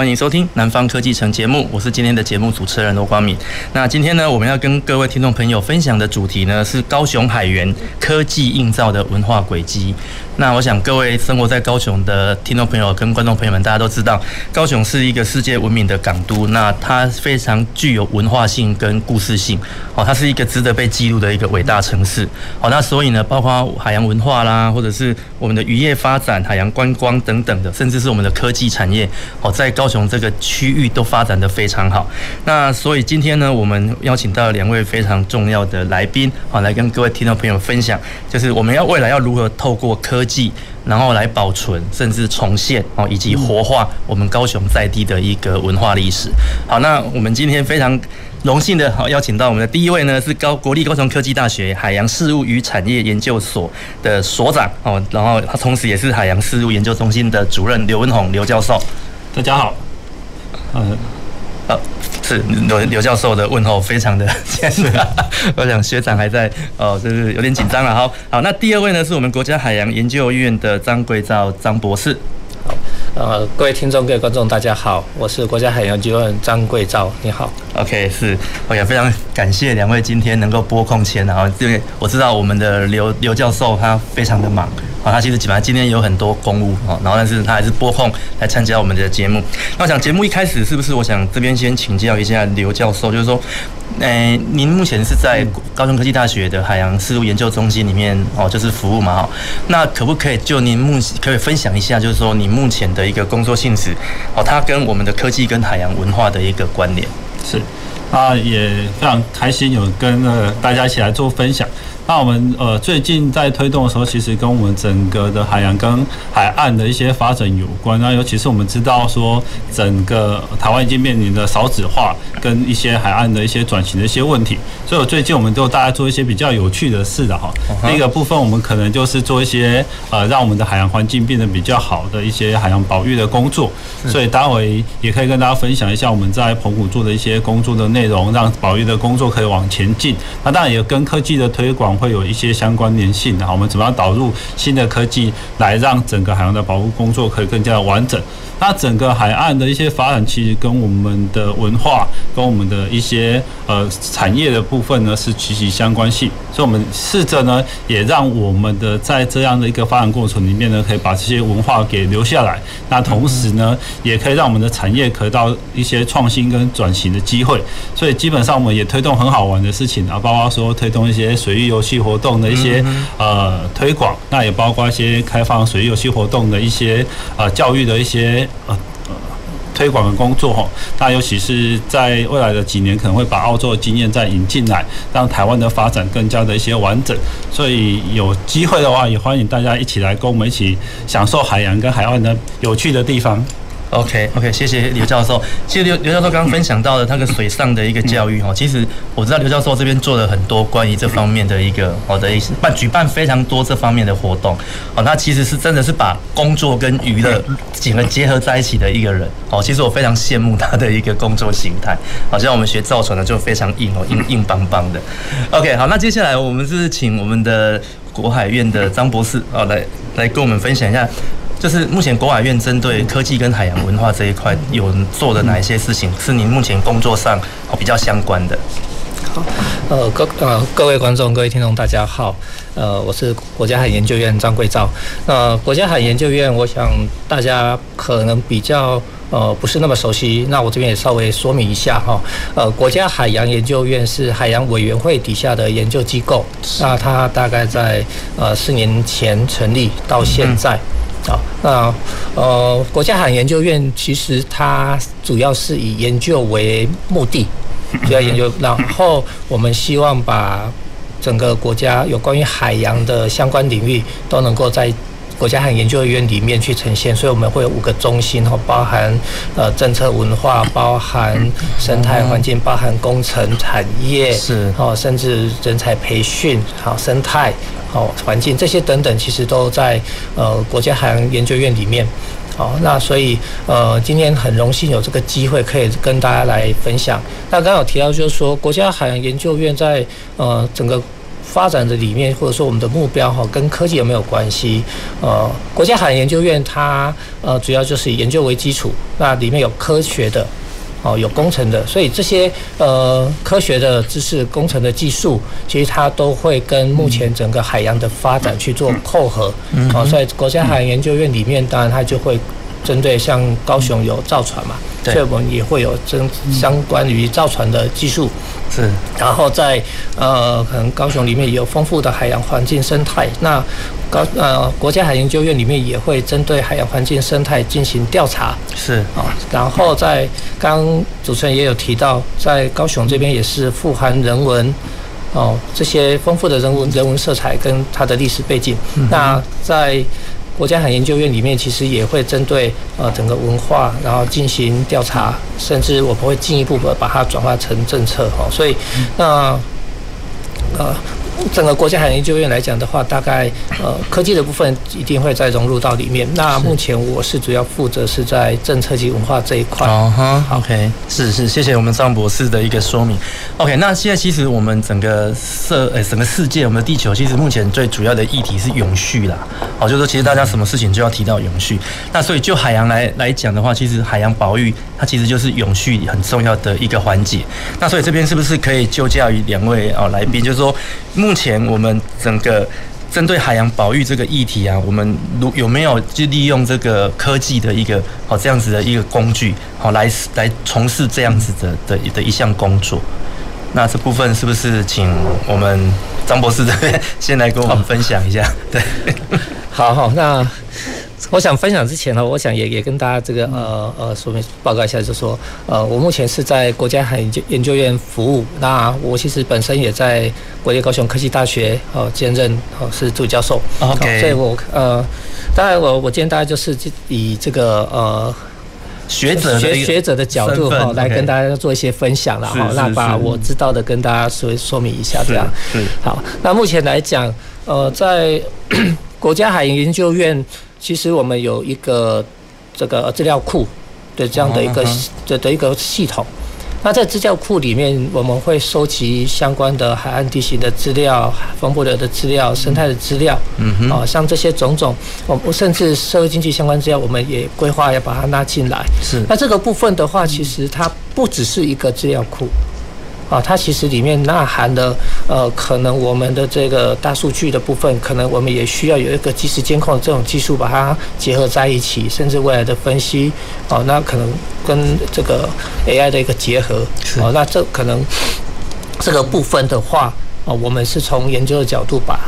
欢迎收听《南方科技城》节目，我是今天的节目主持人罗光敏。那今天呢，我们要跟各位听众朋友分享的主题呢，是高雄海员科技映照的文化轨迹。那我想各位生活在高雄的听众朋友跟观众朋友们，大家都知道，高雄是一个世界闻名的港都，那它非常具有文化性跟故事性。哦，它是一个值得被记录的一个伟大城市。好，那所以呢，包括海洋文化啦，或者是我们的渔业发展、海洋观光等等的，甚至是我们的科技产业，哦，在高雄这个区域都发展得非常好。那所以今天呢，我们邀请到两位非常重要的来宾，好，来跟各位听众朋友分享，就是我们要未来要如何透过科技，然后来保存，甚至重现，哦，以及活化我们高雄在地的一个文化历史。好，那我们今天非常荣幸的，好邀请到我们的第一位呢，是高国立高雄科技大学海洋事务与产业研究所的所长，哦，然后他同时也是海洋事务研究中心的主任刘文宏刘教授。大家好。嗯，呃、哦，是刘刘教授的问候非常的 艰难，我想学长还在哦，就是有点紧张了。好，好，那第二位呢，是我们国家海洋研究院的张贵照张博士。好，呃，各位听众、各位观众，大家好，我是国家海洋研究院张贵照，你好。OK，是，OK，非常感谢两位今天能够拨空前，然后因为我知道我们的刘刘教授他非常的忙。啊，他其实基本上今天有很多公务啊，然后但是他还是拨空来参加我们的节目。那我想节目一开始是不是我想这边先请教一下刘教授，就是说，诶，您目前是在高雄科技大学的海洋事务研究中心里面哦，就是服务嘛哈。那可不可以就您目可以分享一下，就是说你目前的一个工作性质哦，它跟我们的科技跟海洋文化的一个关联？是，啊，也非常开心有跟呃大家一起来做分享。那我们呃最近在推动的时候，其实跟我们整个的海洋跟海岸的一些发展有关。那尤其是我们知道说，整个台湾已经面临的少子化跟一些海岸的一些转型的一些问题，所以最近我们就大家做一些比较有趣的事的哈。第一个部分，我们可能就是做一些呃让我们的海洋环境变得比较好的一些海洋保育的工作。所以待会也可以跟大家分享一下我们在澎湖做的一些工作的内容，让保育的工作可以往前进。那当然也跟科技的推广。会有一些相关联性的，我们怎么样导入新的科技，来让整个海洋的保护工作可以更加的完整？那整个海岸的一些发展，其实跟我们的文化、跟我们的一些呃产业的部分呢，是息息相关性。所以，我们试着呢，也让我们的在这样的一个发展过程里面呢，可以把这些文化给留下来。那同时呢，也可以让我们的产业得到一些创新跟转型的机会。所以，基本上我们也推动很好玩的事情啊，包括说推动一些水域游戏活动的一些呃推广，那也包括一些开放水域游戏活动的一些呃教育的一些。呃呃，推广的工作哈，那尤其是在未来的几年，可能会把澳洲的经验再引进来，让台湾的发展更加的一些完整。所以有机会的话，也欢迎大家一起来跟我们一起享受海洋跟海岸的有趣的地方。OK OK，谢谢刘教授。其实刘刘教授刚刚分享到的那个水上的一个教育哈，其实我知道刘教授这边做了很多关于这方面的一个好的一些办举办非常多这方面的活动。哦，他其实是真的是把工作跟娱乐整个结合在一起的一个人。哦，其实我非常羡慕他的一个工作形态。好像我们学造船的就非常硬哦，硬硬邦邦的。OK，好，那接下来我们是请我们的国海院的张博士哦来来跟我们分享一下。就是目前国海院针对科技跟海洋文化这一块有做的哪一些事情，是您目前工作上比较相关的？好，呃各呃各位观众、各位听众，大家好，呃我是国家海研究院张贵照。那国家海研究院，我想大家可能比较呃不是那么熟悉，那我这边也稍微说明一下哈。呃，国家海洋研究院是海洋委员会底下的研究机构，那它大概在呃四年前成立到现在。好，那呃，国家海洋研究院其实它主要是以研究为目的，主要研究。然后我们希望把整个国家有关于海洋的相关领域都能够在国家海洋研究院里面去呈现，所以我们会有五个中心，哈，包含呃政策文化，包含生态环境，包含工程产业，是哦，甚至人才培训，好生态，好环境这些等等，其实都在呃国家海洋研究院里面。好，那所以呃，今天很荣幸有这个机会可以跟大家来分享。那刚刚有提到，就是说国家海洋研究院在呃整个发展的理念，或者说我们的目标哈，跟科技有没有关系？呃，国家海洋研究院它呃主要就是以研究为基础，那里面有科学的。哦，有工程的，所以这些呃科学的知识、工程的技术，其实它都会跟目前整个海洋的发展去做扣合。嗯，哦，所以国家海洋研究院里面，当然它就会针对像高雄有造船嘛，所以我们也会有针相关于造船的技术。是，然后在呃，可能高雄里面也有丰富的海洋环境生态。那高呃，国家海洋研究院里面也会针对海洋环境生态进行调查。是啊，然后在刚刚主持人也有提到，在高雄这边也是富含人文哦，这些丰富的人文人文色彩跟它的历史背景。嗯、那在国家海洋研究院里面，其实也会针对呃整个文化，然后进行调查，甚至我们会进一步的把它转化成政策哈。所以那呃。整个国家海洋研究院来讲的话，大概呃科技的部分一定会再融入到里面。那目前我是主要负责是在政策及文化这一块。哦哈，OK，是是，谢谢我们张博士的一个说明。OK，那现在其实我们整个社呃整个世界，我们的地球其实目前最主要的议题是永续啦。哦，就是说其实大家什么事情就要提到永续。那所以就海洋来来讲的话，其实海洋保育它其实就是永续很重要的一个环节。那所以这边是不是可以就教于两位哦来宾，就是说目前我们整个针对海洋保育这个议题啊，我们如有没有就利用这个科技的一个好这样子的一个工具，好来来从事这样子的的的一项工作？那这部分是不是请我们张博士这边 先来跟我们分享一下？对，好好那。我想分享之前呢，我想也也跟大家这个呃呃说明报告一下，就是说呃我目前是在国家海洋研究院服务，那我其实本身也在国立高雄科技大学哦兼任哦是助教授，OK，所以我呃当然我我今天大家就是以这个呃学者学学者的角度哈来跟大家做一些分享了哈，那把我知道的跟大家说说明一下这样，好，那目前来讲呃在 国家海洋研究院。其实我们有一个这个资料库的这样的一个的的一个系统。那在资料库里面，我们会收集相关的海岸地形的资料、风波流的资料、生态的资料。嗯哼。啊，像这些种种，我甚至社会经济相关资料，我们也规划要把它纳进来。是。那这个部分的话，其实它不只是一个资料库。啊，它其实里面呐含的，呃，可能我们的这个大数据的部分，可能我们也需要有一个即时监控的这种技术，把它结合在一起，甚至未来的分析，哦，那可能跟这个 AI 的一个结合，哦，那这可能这个部分的话，哦，我们是从研究的角度把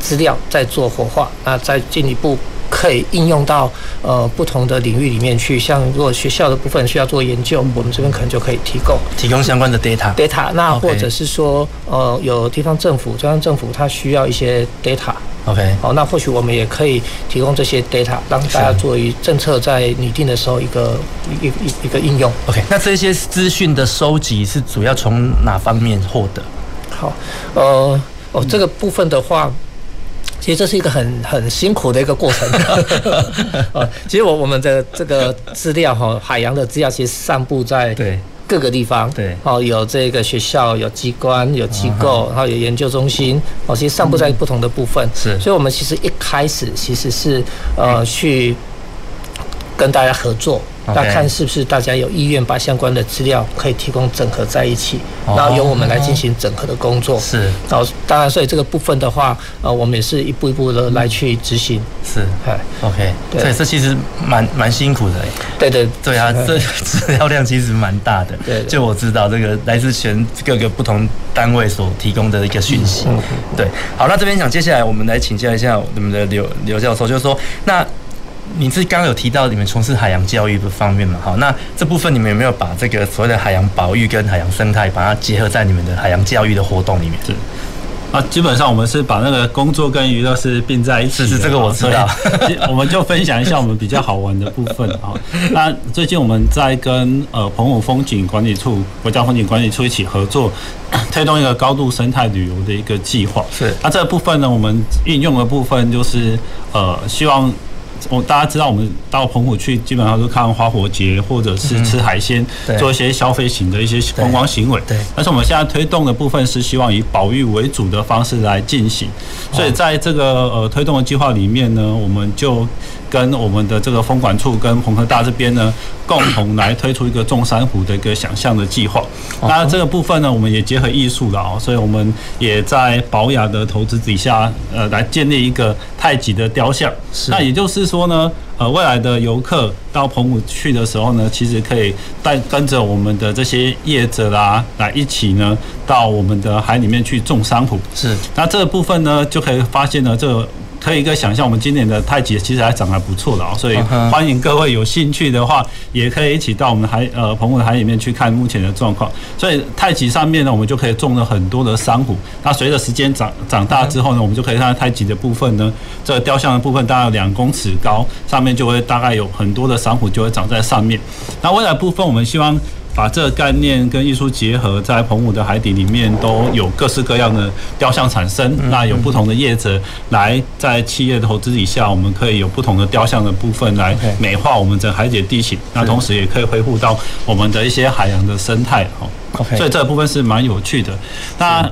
资料再做活化，那再进一步。可以应用到呃不同的领域里面去，像如果学校的部分需要做研究，我们这边可能就可以提供提供相关的 data data。那或者是说呃有地方政府中央政府它需要一些 data OK 好，那或许我们也可以提供这些 data，让大家作为政策在拟定的时候一个一一一个应用。OK，那这些资讯的收集是主要从哪方面获得？好，呃哦这个部分的话。其实这是一个很很辛苦的一个过程。啊，其实我我们的这个资料哈，海洋的资料其实散布在各个地方。对，哦，有这个学校，有机关，有机构，然后有研究中心，哦，其实散布在不同的部分。是，所以我们其实一开始其实是呃去跟大家合作。那看是不是大家有意愿把相关的资料可以提供整合在一起，然后由我们来进行整合的工作。是，然后当然，所以这个部分的话，呃，我们也是一步一步的来去执行。是，哎，OK，对，这其实蛮蛮辛苦的。对对对啊，这资料量其实蛮大的。对，就我知道这个来自全各个不同单位所提供的一个讯息。对，好，那这边想接下来我们来请教一下我们的刘刘教授，就是说那。你是刚刚有提到你们从事海洋教育的方面嘛？好，那这部分你们有没有把这个所谓的海洋保育跟海洋生态，把它结合在你们的海洋教育的活动里面？是。啊，基本上我们是把那个工作跟娱乐是并在一起的。是是，这个我知道。我们就分享一下我们比较好玩的部分啊。那最近我们在跟呃澎湖风景管理处、国家风景管理处一起合作，推动一个高度生态旅游的一个计划。是。那这个部分呢，我们运用的部分就是呃，希望。我大家知道，我们到澎湖去，基本上都看花火节，或者是吃海鲜，做一些消费型的一些观光行为。对。但是我们现在推动的部分是希望以保育为主的方式来进行，所以在这个呃推动的计划里面呢，我们就。跟我们的这个风管处跟澎科大这边呢，共同来推出一个种珊瑚的一个想象的计划。那这个部分呢，我们也结合艺术了哦，所以我们也在保雅的投资底下，呃，来建立一个太极的雕像。那也就是说呢，呃，未来的游客到澎湖去的时候呢，其实可以带跟着我们的这些业者啦，来一起呢，到我们的海里面去种珊瑚。是。那这个部分呢，就可以发现呢，这个。可以一个想象，我们今年的太极其实还长得还不错的啊，所以欢迎各位有兴趣的话，也可以一起到我们海呃澎湖的海里面去看目前的状况。所以太极上面呢，我们就可以种了很多的珊瑚。那随着时间长长大之后呢，我们就可以看到太极的部分呢，这个雕像的部分大概两公尺高，上面就会大概有很多的珊瑚就会长在上面。那未来部分，我们希望。把这个概念跟艺术结合，在澎湖的海底里面都有各式各样的雕像产生。那有不同的业者来在企业的投资底下，我们可以有不同的雕像的部分来美化我们整海底的地形。那同时也可以恢复到我们的一些海洋的生态。哦，所以这个部分是蛮有趣的。那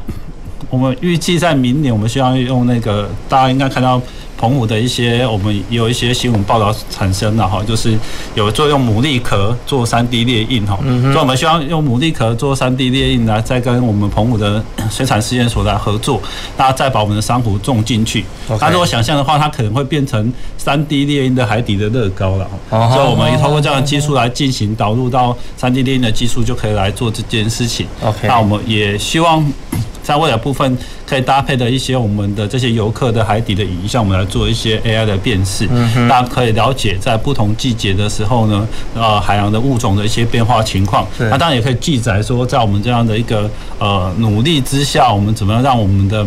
我们预计在明年，我们希望用那个大家应该看到。澎湖的一些，我们有一些新闻报道产生了哈，就是有做用牡蛎壳做三 D 列印哈，所以我们希望用牡蛎壳做三 D 列印来再跟我们澎湖的水产试验所来合作，那再把我们的珊瑚种进去。那如果想象的话，它可能会变成三 D 列印的海底的乐高了。所以我们也通过这样的技术来进行导入到三 D 列印的技术，就可以来做这件事情。OK，那我们也希望。在未来部分可以搭配的一些我们的这些游客的海底的影像，我们来做一些 AI 的辨识，大家可以了解在不同季节的时候呢，呃，海洋的物种的一些变化情况。那当然也可以记载说，在我们这样的一个呃努力之下，我们怎么样让我们的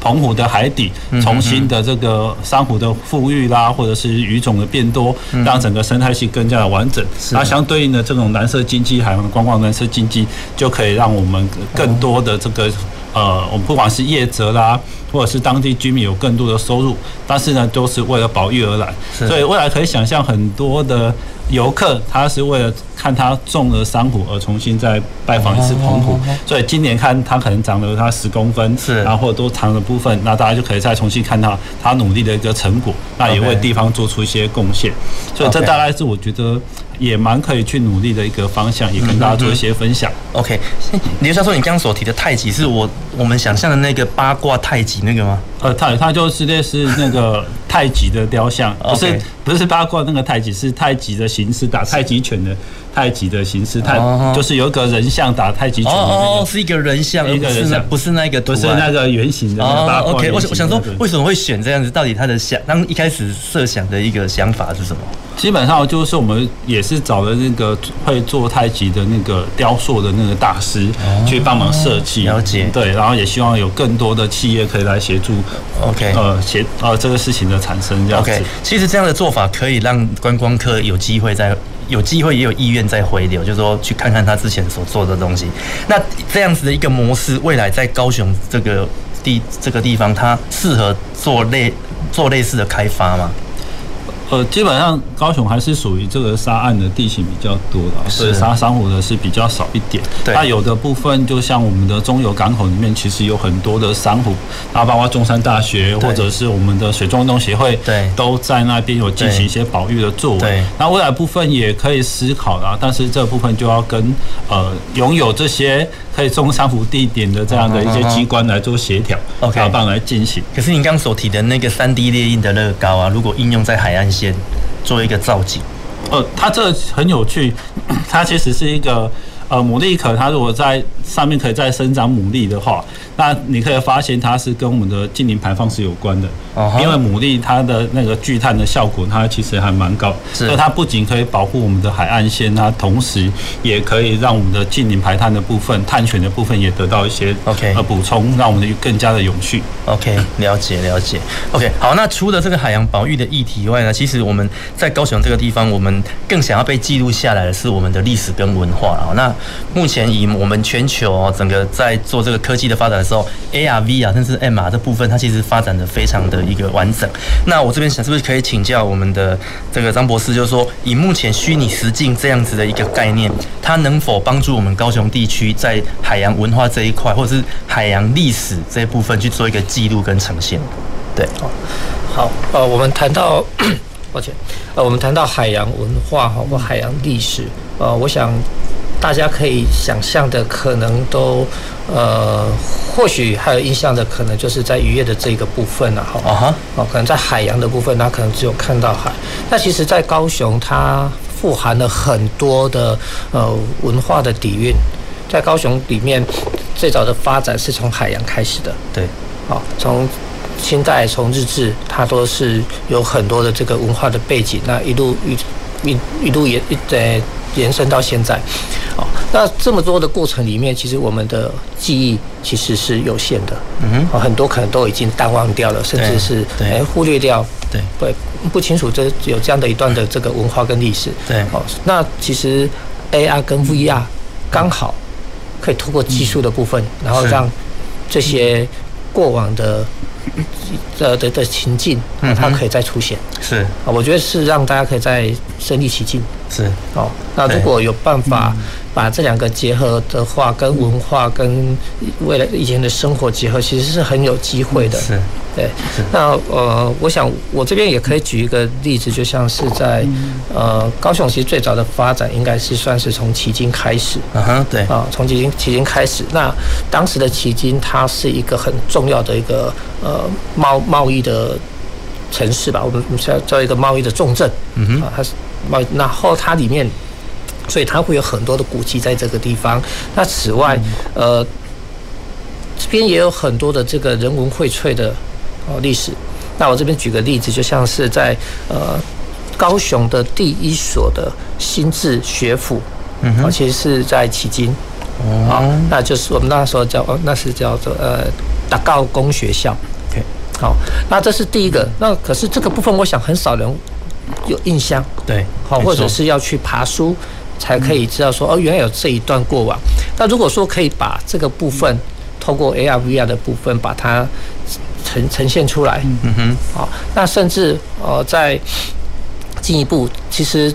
澎湖的海底重新的这个珊瑚的富裕啦，或者是鱼种的变多，让整个生态系更加的完整。那相对应的这种蓝色经济、海洋的观光蓝色经济，就可以让我们更多的这个。呃，我们不管是业者啦，或者是当地居民有更多的收入，但是呢，都是为了保育而来。所以未来可以想象很多的游客，他是为了看他种了珊瑚而重新再拜访一次澎湖。所以今年看他可能长了他十公分，是，然后或者多长的部分，那大家就可以再重新看到他努力的一个成果，那也为地方做出一些贡献。所以这大概是我觉得。也蛮可以去努力的一个方向，也跟大家做一些分享。OK，刘教授，你刚刚所提的太极是我我们想象的那个八卦太极那个吗？呃，它它就是类似那个太极的雕像，不是不是八卦那个太极，是太极的形式，打太极拳的太极的形式，太就是有一个人像打太极拳的那个，是一个人像，一个人像，不是那个，不是那个圆形的。哦，OK，我我想说，为什么会选这样子？到底他的想，当一开始设想的一个想法是什么？基本上就是我们也是找了那个会做太极的那个雕塑的那个大师去帮忙设计，了解，对，然后也希望有更多的企业可以来协助。OK，呃，协呃这个事情的产生这样子。OK，其实这样的做法可以让观光客有机会在有机会也有意愿再回流，就是说去看看他之前所做的东西。那这样子的一个模式，未来在高雄这个地这个地方，它适合做类做类似的开发吗？呃，基本上高雄还是属于这个沙岸的地形比较多的，所以沙珊瑚的是比较少一点。对，那有的部分就像我们的中油港口里面，其实有很多的珊瑚，然后包括中山大学或者是我们的水中运动协会，对，都在那边有进行一些保育的作为。对，那未来部分也可以思考啦，但是这部分就要跟呃拥有这些可以种珊瑚地点的这样的一些机关来做协调，OK，然后来进行。可是你刚刚所提的那个三 D 列印的乐高啊，如果应用在海岸线，做一个造景，呃，它这很有趣，它其实是一个呃牡蛎壳，它如果在上面可以再生长牡蛎的话，那你可以发现它是跟我们的近零排放是有关的。哦，因为牡蛎它的那个聚碳的效果，它其实还蛮高，所以它不仅可以保护我们的海岸线，它同时也可以让我们的近零排碳的部分、碳权的部分也得到一些 OK 呃补充，让我们的更加的永续。OK，了解了解。OK，好，那除了这个海洋保育的议题以外呢，其实我们在高雄这个地方，我们更想要被记录下来的是我们的历史跟文化啊。那目前以我们全球哦，整个在做这个科技的发展的时候，AR、VR 甚至 MR 这部分，它其实发展的非常的一个完整。那我这边想是不是可以请教我们的这个张博士，就是说以目前虚拟实境这样子的一个概念，它能否帮助我们高雄地区在海洋文化这一块，或者是海洋历史这一部分去做一个记录跟呈现？对，好，呃，我们谈到，抱歉，呃，我们谈到海洋文化哈或海洋历史，呃，我想。大家可以想象的，可能都呃，或许还有印象的，可能就是在渔业的这个部分了哈。啊哈，哦，可能在海洋的部分，那可能只有看到海。那其实，在高雄，它富含了很多的呃文化的底蕴。在高雄里面，最早的发展是从海洋开始的。对，好，从清代从日治，它都是有很多的这个文化的背景。那一路一一一路也一在。延伸到现在，哦，那这么多的过程里面，其实我们的记忆其实是有限的，嗯哼，很多可能都已经淡忘掉了，甚至是哎忽略掉，对，不，不清楚这有这样的一段的这个文化跟历史，对，哦，那其实 AR 跟 VR 刚好可以通过技术的部分，然后让这些过往的。的的的情境，它可以再出现，是。啊，我觉得是让大家可以再身临其境，是。哦。那如果有办法把这两个结合的话，跟文化跟未来以前的生活结合，其实是很有机会的，是。对，那呃，我想我这边也可以举一个例子，就像是在呃高雄，其实最早的发展应该是算是从旗津开始，啊哈，对。啊，从旗津旗津开始。那当时的旗津，它是一个很重要的一个呃贸贸易的城市吧，我们叫叫一个贸易的重镇，嗯哼，啊，它是贸易，然后它里面，所以它会有很多的古迹在这个地方。那此外，呃，这边也有很多的这个人文荟萃的。哦，历史。那我这边举个例子，就像是在呃高雄的第一所的新制学府，嗯哼，其实是在迄今，哦，那就是我们那时候叫，那是叫做呃达高工学校。好，那这是第一个。那可是这个部分，我想很少人有印象，对，好，或者是要去爬书才可以知道说，哦，原来有这一段过往。那如果说可以把这个部分透过 AR VR 的部分把它呈呈现出来，嗯哼，好，那甚至呃，再进一步，其实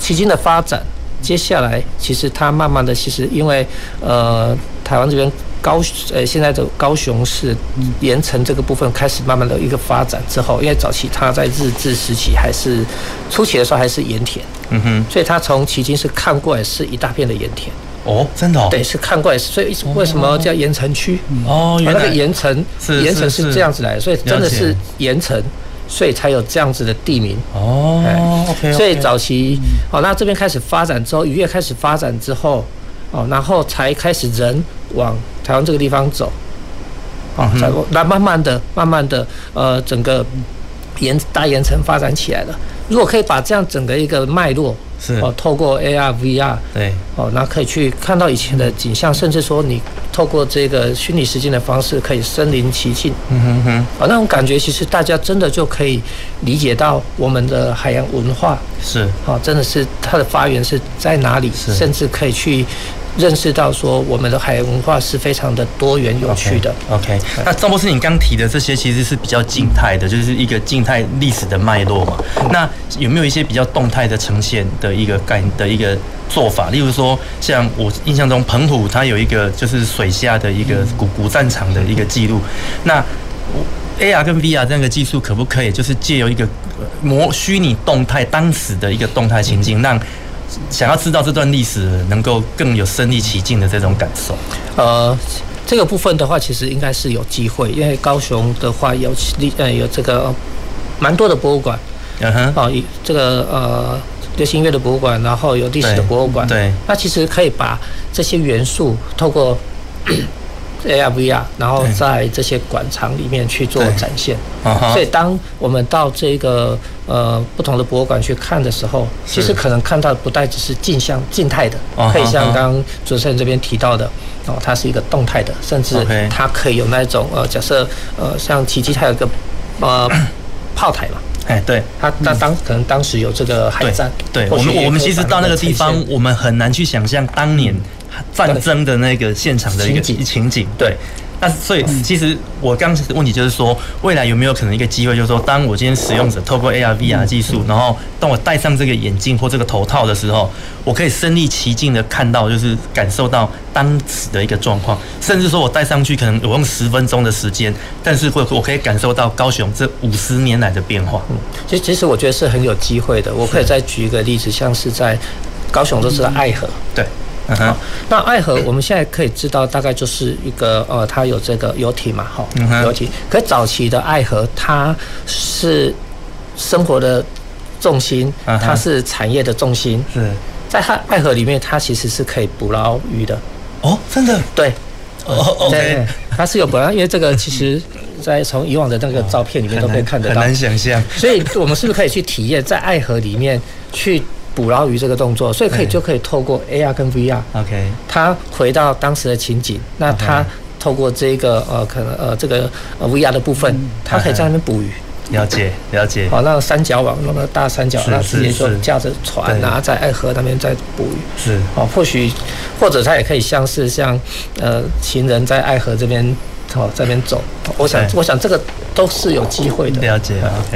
迄今的发展，接下来其实它慢慢的，其实因为呃，台湾这边高呃现在的高雄市盐城这个部分开始慢慢的一个发展之后，因为早期它在日治时期还是初期的时候还是盐田，嗯哼，所以它从迄今是看过来是一大片的盐田。哦，真的哦，对，是看过来，所以为什么叫盐城区？哦，原来那个盐埕，盐城是这样子来的，所以真的是盐城，所以才有这样子的地名。哦所以早期哦，那这边开始发展之后，渔业开始发展之后，哦，然后才开始人往台湾这个地方走，哦，才那慢慢的、慢慢的，呃，整个盐大盐城发展起来了。如果可以把这样整个一个脉络。是哦，透过 AR、VR，对哦，那可以去看到以前的景象，甚至说你透过这个虚拟实境的方式，可以身临其境。嗯哼哼，啊，那种感觉其实大家真的就可以理解到我们的海洋文化是啊，真的是它的发源是在哪里，甚至可以去。认识到说，我们的海洋文化是非常的多元有趣的。OK，, okay. 那张博士，你刚提的这些其实是比较静态的，就是一个静态历史的脉络嘛。那有没有一些比较动态的呈现的一个概的一个做法？例如说，像我印象中澎湖它有一个就是水下的一个古古战场的一个记录。那 AR 跟 VR 这样的技术可不可以就是借由一个模虚拟动态当时的一个动态情境，让想要知道这段历史，能够更有身临其境的这种感受。呃，这个部分的话，其实应该是有机会，因为高雄的话有历呃有这个蛮多的博物馆。嗯哼。啊，这个呃流行音乐的博物馆，然后有历史的博物馆，对，那其实可以把这些元素透过 AR VR，然后在这些馆藏里面去做展现。所以当我们到这个呃不同的博物馆去看的时候，其实可能看到的不带只是镜像静态的，可以像刚刚主持人这边提到的，哦，它是一个动态的，甚至它可以有那种呃，假设呃像奇迹它有一个呃 炮台嘛。哎，对，他那当可能当时有这个海战，对，我们我们其实到那个地方，我们很难去想象当年战争的那个现场的一个情景，对。那所以其实我刚才的问题就是说，未来有没有可能一个机会，就是说，当我今天使用者透过 AR VR 技术，然后当我戴上这个眼镜或这个头套的时候，我可以身临其境的看到，就是感受到当时的一个状况，甚至说我戴上去可能我用十分钟的时间，但是会我可以感受到高雄这五十年来的变化。嗯，其实其实我觉得是很有机会的。我可以再举一个例子，像是在高雄都是爱河，对。好、uh 那爱河我们现在可以知道，大概就是一个呃，它有这个游艇嘛，哈，游艇。可早期的爱河，它是生活的重心，它是产业的重心。是、uh. 在它爱河里面，它其实是可以捕捞鱼的。哦，oh, 真的？对。哦，oh, okay. 对，它是有捕捞，因为这个 其实，在从以往的那个照片里面都可以看得到，很难想象。所以我们是不是可以去体验在爱河里面去？捕捞鱼这个动作，所以可以就可以透过 AR 跟 VR，OK，它回到当时的情景，那它透过这个呃可能呃这个呃 VR 的部分，它可以在那边捕鱼。了解了解。好，那个三角网，那个大三角，那直接就驾着船啊，在爱河那边在捕鱼。是。哦，或许或者他也可以像是像呃行人在爱河这边。哦，这边走。我想，我想这个都是有机会的。了解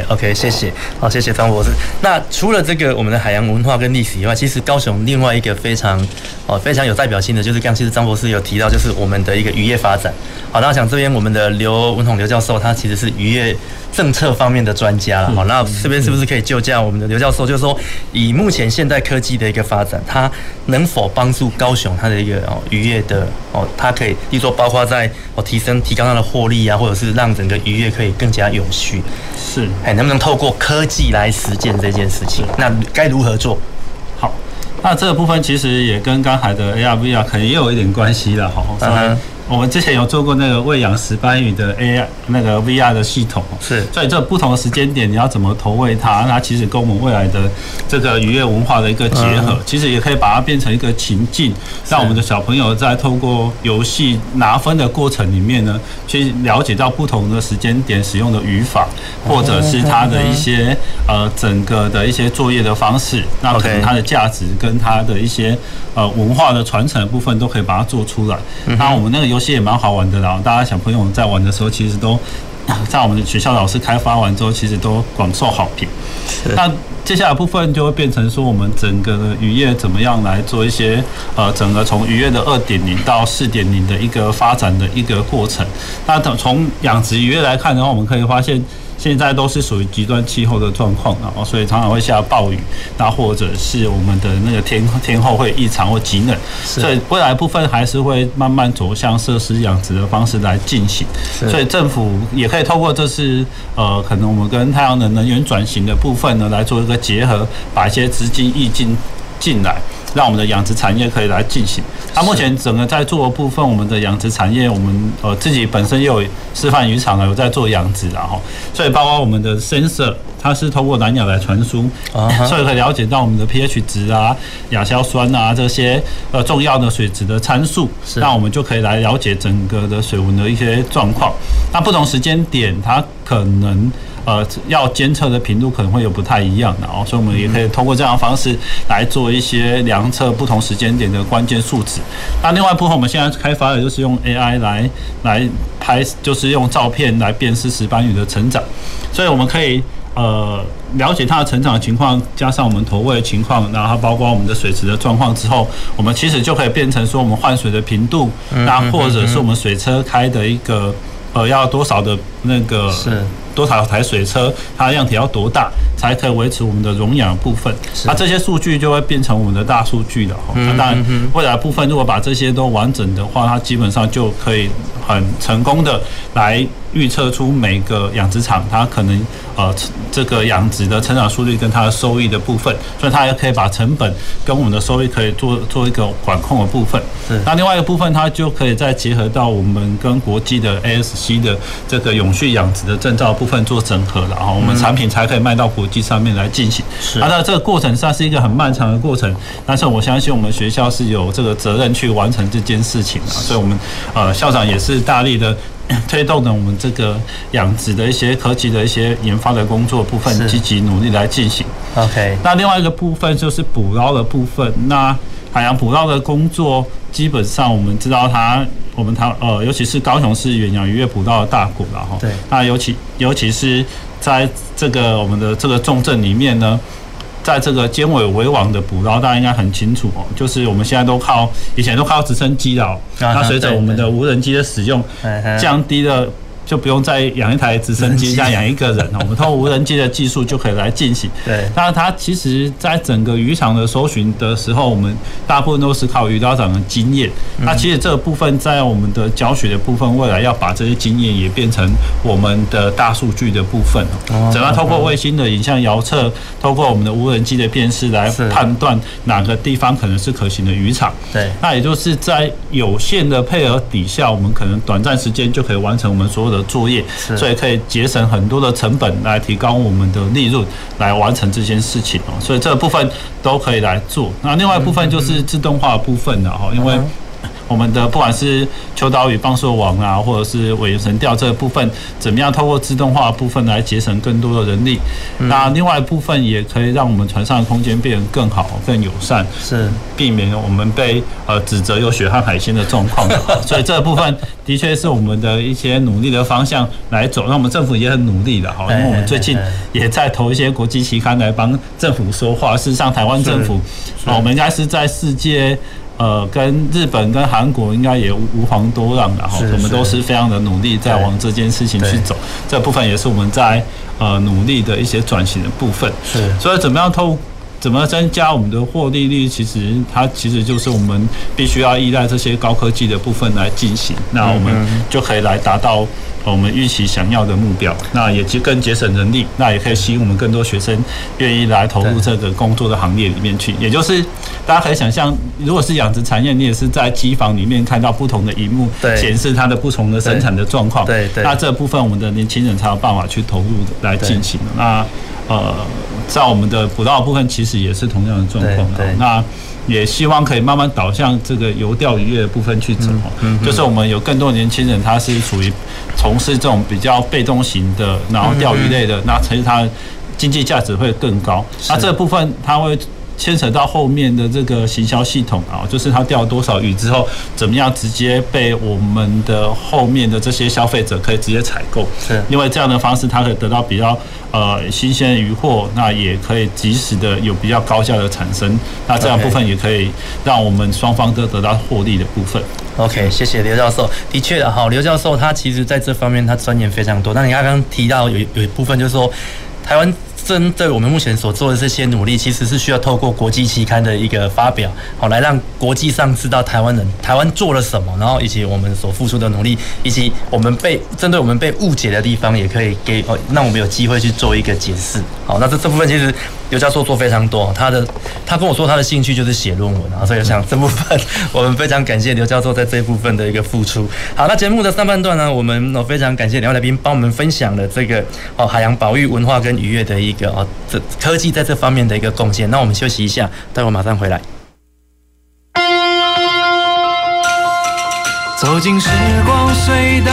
，OK，OK，谢谢。好，谢谢张博士。那除了这个我们的海洋文化跟历史以外，其实高雄另外一个非常哦非常有代表性的，就是刚其实张博士有提到，就是我们的一个渔业发展。好，那我想这边我们的刘文统刘教授，他其实是渔业政策方面的专家了。好，那这边是不是可以就这样，我们的刘教授，就是说以目前现代科技的一个发展，它能否帮助高雄它的一个哦渔业的哦，它可以，例如说包括在哦提升。提高它的获利啊，或者是让整个渔业可以更加有序，是，哎，能不能透过科技来实践这件事情？那该如何做？好，那这个部分其实也跟刚才的 AR、VR 可能也有一点关系了，哈。嗯我们之前有做过那个喂养石斑鱼的 AI 那个 VR 的系统，是，所以这不同的时间点你要怎么投喂它，那其实跟我们未来的这个渔业文化的一个结合，其实也可以把它变成一个情境，让我们的小朋友在透过游戏拿分的过程里面呢，去了解到不同的时间点使用的语法，或者是它的一些呃整个的一些作业的方式，那可能它的价值跟它的一些呃文化的传承的部分都可以把它做出来，那我们那个游。游戏也蛮好玩的啦，大家小朋友在玩的时候，其实都 在我们的学校老师开发完之后，其实都广受好评。那接下来部分就会变成说，我们整个的渔业怎么样来做一些呃，整个从渔业的二点零到四点零的一个发展的一个过程。那等从养殖渔业来看的话，我们可以发现。现在都是属于极端气候的状况，然后所以常常会下暴雨，那或者是我们的那个天天候会异常或极冷，所以未来部分还是会慢慢走向设施养殖的方式来进行。所以政府也可以透过这次呃，可能我们跟太阳能能源转型的部分呢来做一个结合，把一些资金挹进进来。让我们的养殖产业可以来进行。它目前整个在做的部分，我们的养殖产业，我们呃自己本身也有示范渔场啊，有在做养殖，然后所以包括我们的 sensor，它是通过蓝牙来传输，所以可以了解到我们的 pH 值啊、亚硝酸啊这些呃重要的水质的参数，那我们就可以来了解整个的水文的一些状况。那不同时间点，它可能。呃，要监测的频度可能会有不太一样的哦，所以我们也可以通过这样的方式来做一些量测不同时间点的关键数值。那另外一部分，我们现在开发的就是用 AI 来来拍，就是用照片来辨识石斑鱼的成长，所以我们可以呃了解它的成长情况，加上我们投喂的情况，然后包括我们的水池的状况之后，我们其实就可以变成说我们换水的频度，那或者是我们水车开的一个呃要多少的那个是。多少台水车，它的量体要多大，才可以维持我们的溶氧部分？那这些数据就会变成我们的大数据了。那当然，未来部分如果把这些都完整的话，它基本上就可以很成功的来预测出每个养殖场它可能呃这个养殖的成长速率跟它的收益的部分，所以它也可以把成本跟我们的收益可以做做一个管控的部分。是。那另外一个部分，它就可以再结合到我们跟国际的 ASC 的这个永续养殖的证照部分做整合了哈，我们产品才可以卖到国际上面来进行。是。那这个过程上是一个很漫长的过程，但是我相信我们学校是有这个责任去完成这件事情的，所以我们呃校长也是大力的。推动的我们这个养殖的一些科技的一些研发的工作部分，积极努力来进行。OK，那另外一个部分就是捕捞的部分。那海洋捕捞的工作，基本上我们知道它，我们它呃，尤其是高雄是远洋渔业捕捞的大国了哈。对。那尤其尤其是在这个我们的这个重镇里面呢。在这个尖尾围网的捕捞，大家应该很清楚哦，就是我们现在都靠以前都靠直升机了哦，那随着我们的无人机的使用，降低了。就不用再养一台直升机，再养一个人了。我们通过无人机的技术就可以来进行。对，那它其实在整个渔场的搜寻的时候，我们大部分都是靠渔捞长的经验。那其实这个部分在我们的教学的部分，未来要把这些经验也变成我们的大数据的部分哦。怎么样透过卫星的影像遥测，透过我们的无人机的辨识来判断哪个地方可能是可行的渔场？对，那也就是在有限的配合底下，我们可能短暂时间就可以完成我们所有的。作业，所以可以节省很多的成本，来提高我们的利润，来完成这件事情哦。所以这部分都可以来做。那另外一部分就是自动化的部分了哈，因为。我们的不管是秋刀鱼放送网啊，或者是尾神钓这个部分，怎么样透过自动化的部分来节省更多的人力？嗯、那另外一部分也可以让我们船上的空间变得更好、更友善，是避免我们被呃指责有血汗海鲜的状况。所以这个部分的确是我们的一些努力的方向来走。那我们政府也很努力的哈，因为我们最近也在投一些国际期刊来帮政府说话。事实上，台湾政府我们应该是在世界。呃，跟日本、跟韩国应该也无遑多让的哈，我们都是非常的努力在往这件事情去走，这部分也是我们在呃努力的一些转型的部分。是，所以怎么样透，怎么增加我们的获利率？其实它其实就是我们必须要依赖这些高科技的部分来进行，那我们就可以来达到。我们预期想要的目标，那也更节省人力，那也可以吸引我们更多学生愿意来投入这个工作的行业里面去。也就是大家可以想象，如果是养殖产业，你也是在机房里面看到不同的荧幕，显示它的不同的生产的状况。对对。那这部分我们的年轻人才有办法去投入来进行。那呃，在我们的捕捞部分，其实也是同样的状况。那。也希望可以慢慢导向这个游钓鱼业的部分去走，就是我们有更多年轻人，他是属于从事这种比较被动型的，然后钓鱼类的，那其实他经济价值会更高。那这部分他会。牵扯到后面的这个行销系统啊，就是他钓多少鱼之后，怎么样直接被我们的后面的这些消费者可以直接采购？是，因为这样的方式，他可以得到比较呃新鲜的鱼货，那也可以及时的有比较高效的产生，那这样部分也可以让我们双方都得到获利的部分。OK，谢谢刘教授。的确的哈，刘教授他其实在这方面他钻研非常多。那你刚刚提到有有一部分就是说，台湾。针对我们目前所做的这些努力，其实是需要透过国际期刊的一个发表，好来让国际上知道台湾人台湾做了什么，然后以及我们所付出的努力，以及我们被针对我们被误解的地方，也可以给哦，让我们有机会去做一个解释。好，那这这部分其实刘教授做非常多，他的他跟我说他的兴趣就是写论文啊，所以我想这部分我们非常感谢刘教授在这部分的一个付出。好，那节目的上半段呢，我们非常感谢两位来宾帮我们分享了这个哦海洋保育文化跟渔业的一一个。哦，这科技在这方面的一个贡献。那我们休息一下，待会马上回来。走进时光隧道，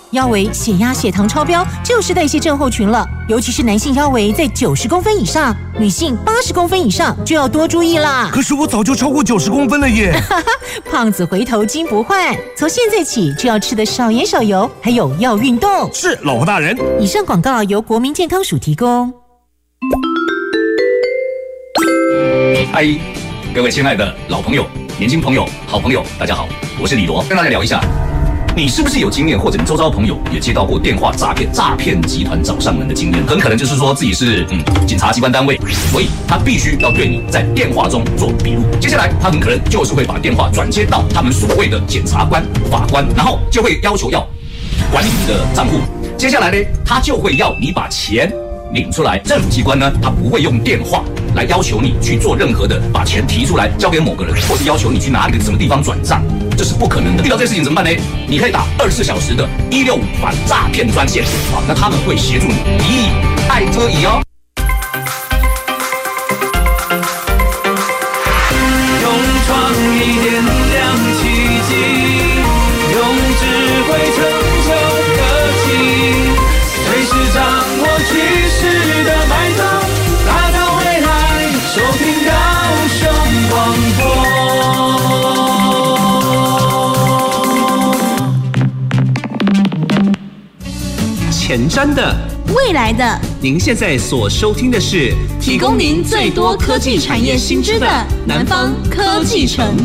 腰围、血压、血糖超标，就是代谢症候群了。尤其是男性腰围在九十公分以上，女性八十公分以上就要多注意啦。可是我早就超过九十公分了耶！胖子回头金不换，从现在起就要吃的少盐少油，还有要运动。是，老婆大人。以上广告由国民健康署提供。嗨，各位亲爱的老朋友、年轻朋友、好朋友，大家好，我是李罗，跟大家聊一下，你是不是有经验，或者你周遭朋友也接到过电话诈骗、诈骗集团找上门的经验？很可能就是说自己是嗯警察机关单位，所以他必须要对你在电话中做笔录。接下来他很可能就是会把电话转接到他们所谓的检察官、法官，然后就会要求要管理你的账户。接下来呢，他就会要你把钱。领出来，政府机关呢，他不会用电话来要求你去做任何的，把钱提出来交给某个人，或是要求你去哪里的什么地方转账，这是不可能的。遇到这事情怎么办呢？你可以打二十四小时的一六五反诈骗专线啊，那他们会协助你一以爱遮以哦。用创意点前瞻的，未来的，您现在所收听的是提供您最多科技产业新知的南方科技城。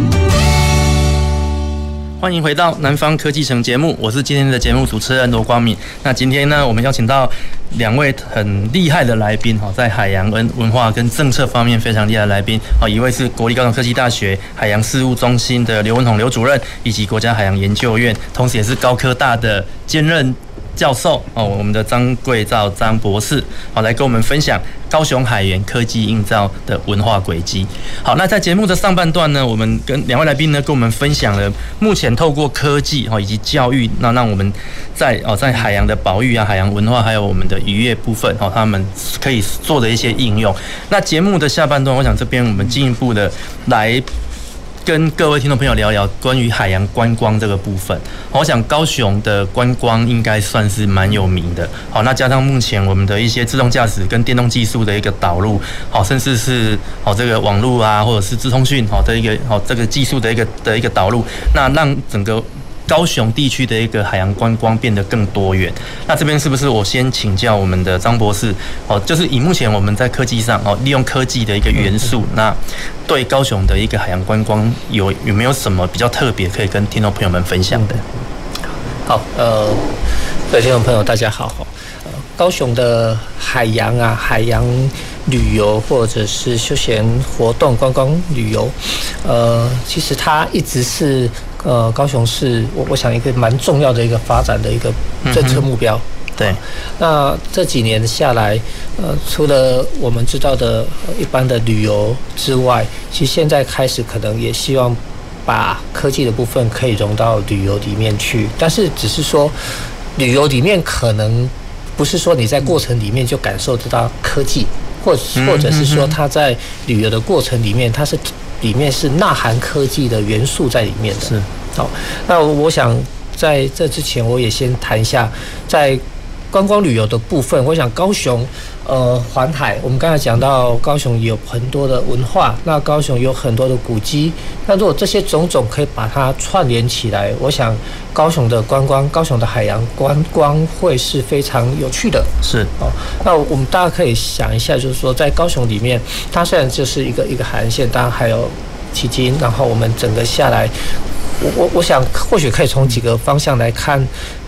欢迎回到南方科技城节目，我是今天的节目主持人罗光敏。那今天呢，我们邀请到两位很厉害的来宾哈，在海洋跟文化跟政策方面非常厉害的来宾啊，一位是国立高等科技大学海洋事务中心的刘文宏刘主任，以及国家海洋研究院，同时也是高科大的兼任。教授哦，我们的张贵照张博士，好，来跟我们分享高雄海盐科技映照的文化轨迹。好，那在节目的上半段呢，我们跟两位来宾呢，跟我们分享了目前透过科技哈以及教育，那让我们在哦在海洋的保育啊、海洋文化还有我们的渔业部分哦，他们可以做的一些应用。那节目的下半段，我想这边我们进一步的来。跟各位听众朋友聊聊关于海洋观光这个部分。我想高雄的观光应该算是蛮有名的。好，那加上目前我们的一些自动驾驶跟电动技术的一个导入，好，甚至是好这个网络啊，或者是资通讯好的一个好这个技术的一个的一个导入，那让整个。高雄地区的一个海洋观光变得更多元。那这边是不是我先请教我们的张博士？哦，就是以目前我们在科技上哦，利用科技的一个元素，那对高雄的一个海洋观光有有没有什么比较特别可以跟听众朋友们分享的？好，呃，各位听众朋友大家好，呃，高雄的海洋啊，海洋旅游或者是休闲活动观光旅游，呃，其实它一直是。呃，高雄市我我想一个蛮重要的一个发展的一个政策目标。对，那这几年下来，呃，除了我们知道的一般的旅游之外，其实现在开始可能也希望把科技的部分可以融到旅游里面去。但是只是说，旅游里面可能不是说你在过程里面就感受得到科技，或或者是说它在旅游的过程里面，它是。里面是纳含科技的元素在里面的。是，好，那我想在这之前，我也先谈一下在观光旅游的部分。我想高雄，呃，环海，我们刚才讲到高雄有很多的文化，那高雄有很多的古迹，那如果这些种种可以把它串联起来，我想高雄的观光，高雄的海洋观光会是非常有趣的。是，哦，那我们大家可以想一下，就是说在高雄里面，它虽然就是一个一个海岸线，当然还有迄今，然后我们整个下来，我我我想或许可以从几个方向来看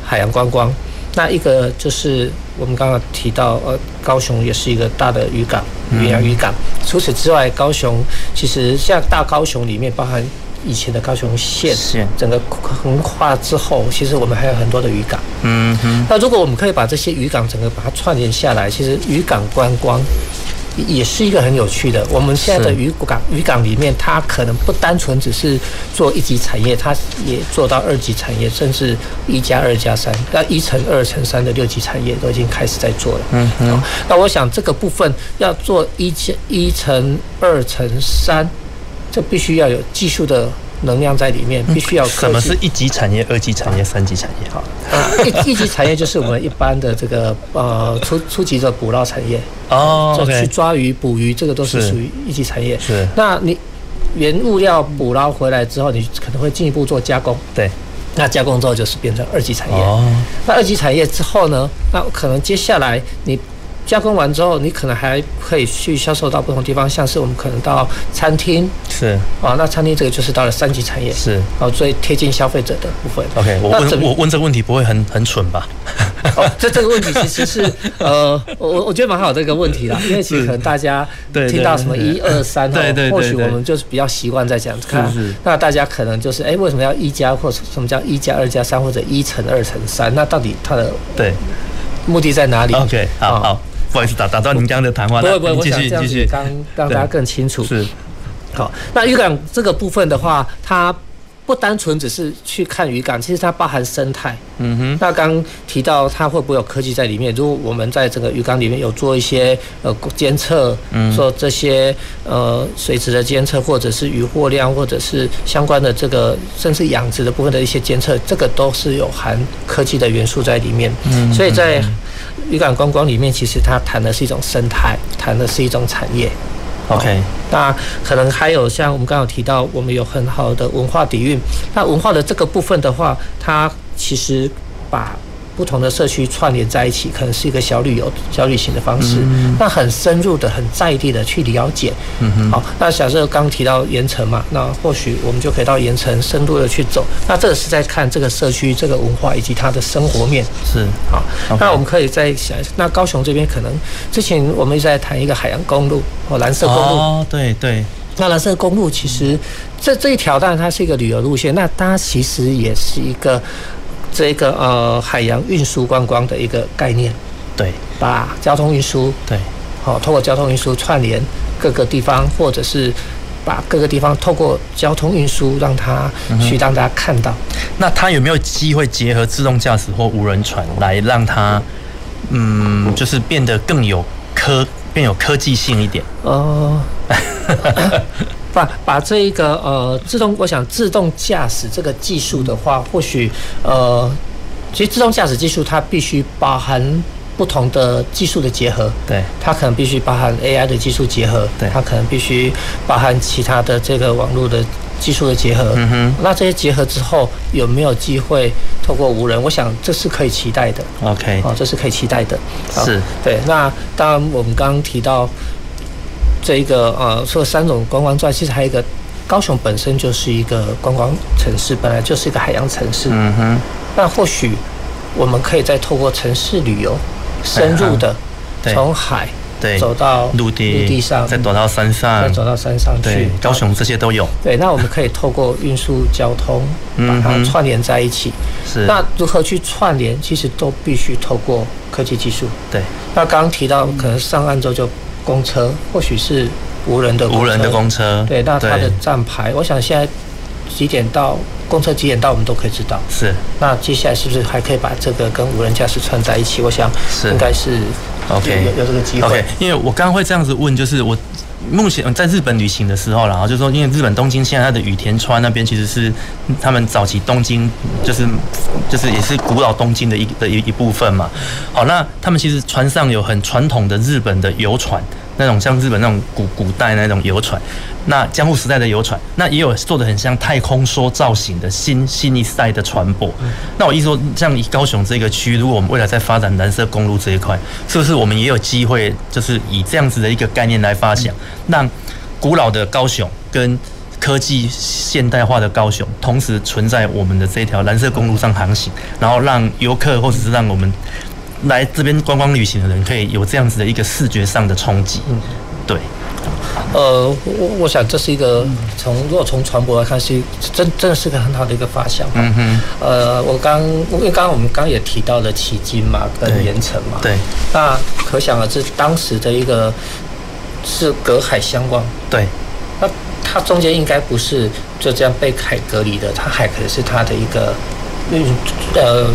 海洋观光。那一个就是我们刚刚提到，呃，高雄也是一个大的渔港，远洋渔港。除此之外，高雄其实像大高雄里面包含以前的高雄县整个横跨之后，其实我们还有很多的渔港。嗯哼。那如果我们可以把这些渔港整个把它串联下来，其实渔港观光也是一个很有趣的。我们现在的渔港渔港里面，它可能不单纯只是做一级产业，它也做到二级产业，甚至一加二加三，那一乘二乘三的六级产业都已经开始在做了。嗯嗯。那我想这个部分要做一加一乘二乘三，这必须要有技术的。能量在里面，必须要。什么是一级产业、二级产业、三级产业？哈，一一级产业就是我们一般的这个呃初初级的捕捞产业哦，就去抓鱼、捕鱼，这个都是属于一级产业。是。那你原物料捕捞回来之后，你可能会进一步做加工。对。那加工之后就是变成二级产业。哦。那二级产业之后呢？那可能接下来你。加工完之后，你可能还可以去销售到不同地方，像是我们可能到餐厅，是。啊，那餐厅这个就是到了三级产业，是。哦，最贴近消费者的部分。OK，我问我问这个问题不会很很蠢吧？哦，这这个问题其实是 呃，我我觉得蛮好这个问题啦，因为其实可能大家听到什么一二三，对对，或许我们就是比较习惯在讲看，那大家可能就是哎，为什么要一加或者什么叫一加二加三或者一乘二乘三？那到底它的对。目的在哪里？OK，好好。不好意思，打打断您刚刚的谈话。不会不会，继续继续，刚让大家更清楚。是，好，那渔港这个部分的话，它不单纯只是去看渔港，其实它包含生态。嗯哼。那刚提到它会不会有科技在里面？如果我们在这个渔港里面有做一些呃监测，嗯，做这些呃水质的监测，或者是渔获量，或者是相关的这个甚至养殖的部分的一些监测，这个都是有含科技的元素在里面。嗯。所以在渔港观光里面，其实它谈的是一种生态，谈的是一种产业。OK，那可能还有像我们刚刚有提到，我们有很好的文化底蕴。那文化的这个部分的话，它其实把。不同的社区串联在一起，可能是一个小旅游、小旅行的方式。嗯、那很深入的、很在地的去了解。嗯哼。好，那假设刚提到盐城嘛，那或许我们就可以到盐城深度的去走。那这个是在看这个社区、这个文化以及它的生活面。是。好.那我们可以再想，那高雄这边可能之前我们一直在谈一个海洋公路或蓝色公路。哦，对对。那蓝色公路其实这这一条当然它是一个旅游路线，那它其实也是一个。这个呃海洋运输观光的一个概念，对，把交通运输对，好，通过交通运输串联各个地方，或者是把各个地方透过交通运输让它去让大家看到。那它有没有机会结合自动驾驶或无人船来让它，嗯，就是变得更有科更有科技性一点？哦、呃。把把这一个呃自动，我想自动驾驶这个技术的话，或许呃，其实自动驾驶技术它必须包含不同的技术的结合，对，它可能必须包含 AI 的技术结合，对，它可能必须包含其他的这个网络的技术的结合，嗯哼，那这些结合之后有没有机会透过无人？我想这是可以期待的，OK，哦，这是可以期待的，是对。那当然我们刚刚提到。这一个呃，除了三种观光之外，其实还有一个，高雄本身就是一个观光城市，本来就是一个海洋城市。嗯哼。那或许我们可以再透过城市旅游，深入的从海对走到陆地陆地上，再走到山上，再走到山上去。高雄这些都有。对，那我们可以透过运输交通把它串联在一起。是。那如何去串联？其实都必须透过科技技术。对。那刚刚提到，可能上岸之后就。公车或许是无人的无人的公车，对，那它的站牌，我想现在几点到，公车几点到，我们都可以知道。是，那接下来是不是还可以把这个跟无人驾驶串在一起？我想应该是 OK，有有这个机会。OK，因为我刚刚会这样子问，就是我目前在日本旅行的时候，然后就是说，因为日本东京现在它的羽田川那边其实是他们早期东京，就是就是也是古老东京的一的一一部分嘛。好，那他们其实船上有很传统的日本的游船。那种像日本那种古古代那种游船，那江户时代的游船，那也有做的很像太空梭造型的新新一代的船舶。那我意思说，像以高雄这个区，如果我们未来在发展蓝色公路这一块，是不是我们也有机会，就是以这样子的一个概念来发想，让古老的高雄跟科技现代化的高雄同时存在我们的这条蓝色公路上航行，然后让游客或者是让我们。来这边观光旅行的人可以有这样子的一个视觉上的冲击，嗯，对呃，我我想这是一个从如果从船舶来看，是真真的是个很好的一个发想。嗯哼。呃，我刚因为刚刚我们刚刚也提到了迄今嘛，跟盐城嘛。对。那可想而知，当时的一个是隔海相望。对。那它中间应该不是就这样被海隔离的，它海可能是它的一个运呃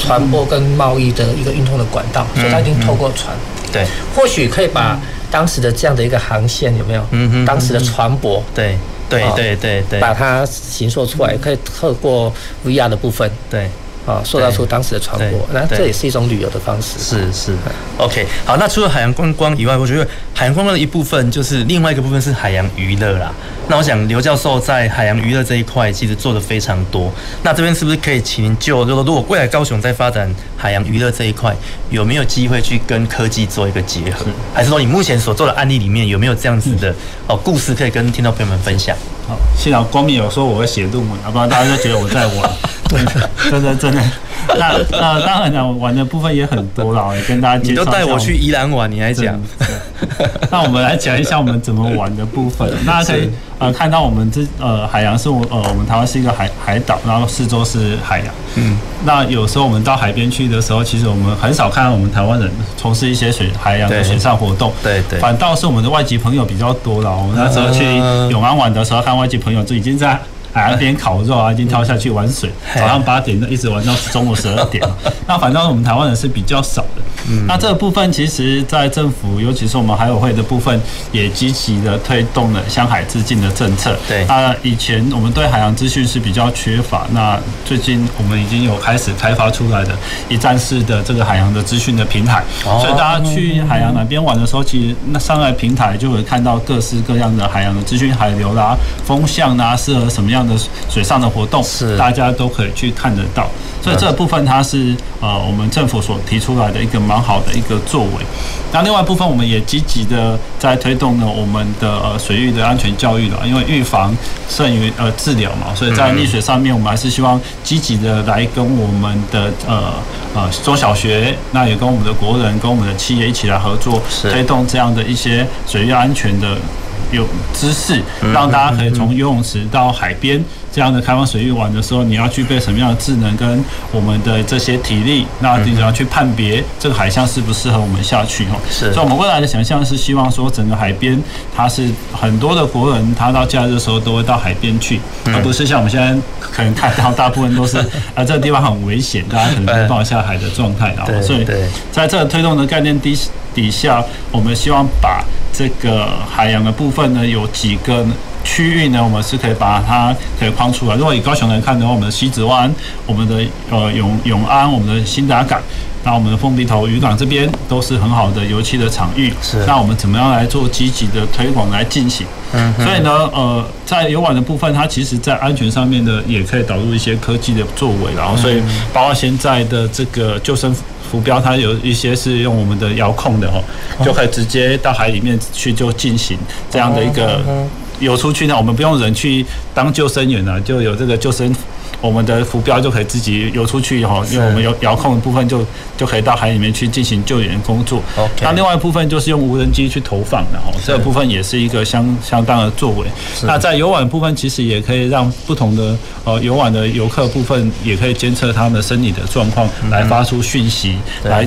传播跟贸易的一个运通的管道，所以它一定透过船。对。或许可以把。当时的这样的一个航线有没有？嗯哼，当时的船舶，对对对对对，把它形塑出来，可以透过 VR 的部分，对。啊，塑造出当时的船舶，那这也是一种旅游的方式。是是，OK。好，那除了海洋观光以外，我觉得海洋观光的一部分就是另外一个部分是海洋娱乐啦。那我想刘教授在海洋娱乐这一块其实做的非常多。那这边是不是可以请您就，如果如果未来高雄在发展海洋娱乐这一块，有没有机会去跟科技做一个结合？还是说你目前所做的案例里面有没有这样子的哦故事可以跟听众朋友们分享？好，幸好光明有说我会写论文，要不然大家就觉得我在玩。真的，真的。那那当然了，玩的部分也很多了，也跟大家介绍。你都带我去宜兰玩，你还讲？那我们来讲一下我们怎么玩的部分。大家可以呃看到我们这呃海洋是我呃我们台湾是一个海海岛，然后四周是海洋。嗯。那有时候我们到海边去的时候，其实我们很少看到我们台湾人从事一些水海洋的水上活动。对对。反倒是我们的外籍朋友比较多了。我们那时候去永安玩的时候，看外籍朋友就已经在。海岸边烤肉啊，已经跳下去玩水，早上八点一直玩到中午十二点。那反正我们台湾人是比较少的。那这个部分其实，在政府，尤其是我们海委会的部分，也积极的推动了向海致敬的政策。对。那以前我们对海洋资讯是比较缺乏，那最近我们已经有开始开发出来的一站式的这个海洋的资讯的平台。所以大家去海洋那边玩的时候，其实那上来平台就会看到各式各样的海洋的资讯，海流啦、风向啦，适合什么样的水上的活动，是大家都可以去看得到，所以这部分它是呃我们政府所提出来的一个蛮好的一个作为。那另外一部分我们也积极的在推动呢我们的呃水域的安全教育了，因为预防胜于呃治疗嘛，所以在溺水上面我们还是希望积极的来跟我们的呃呃中小学，那也跟我们的国人跟我们的企业一起来合作，推动这样的一些水域安全的。有知识，让大家可以从游泳池到海边这样的开放水域玩的时候，你要具备什么样的智能跟我们的这些体力？那你要去判别这个海象适不适合我们下去哦。是，所以我们未来的想象是希望说，整个海边它是很多的国人，他到假日的时候都会到海边去，而不是像我们现在可能看到大部分都是 啊这个地方很危险，大家可能没办法下海的状态啊。所以，在这个推动的概念底底下，我们希望把。这个海洋的部分呢，有几个区域呢，我们是可以把它可以框出来。如果以高雄来看的话，我们的西子湾、我们的呃永永安、我们的新达港，那我们的凤鼻头渔港这边都是很好的游憩的场域。是。那我们怎么样来做积极的推广来进行？嗯。所以呢，呃，在游玩的部分，它其实在安全上面呢，也可以导入一些科技的作为。然后，所以包括现在的这个救生。浮标它有一些是用我们的遥控的哦，就可以直接到海里面去就进行这样的一个游出去呢。我们不用人去当救生员了，就有这个救生。我们的浮标就可以自己游出去哈，因为我们有遥控的部分就就可以到海里面去进行救援工作。那另外一部分就是用无人机去投放的哈，这个部分也是一个相相当的作为。那在游玩部分，其实也可以让不同的呃游玩的游客部分也可以监测他们的身体的状况，来发出讯息，来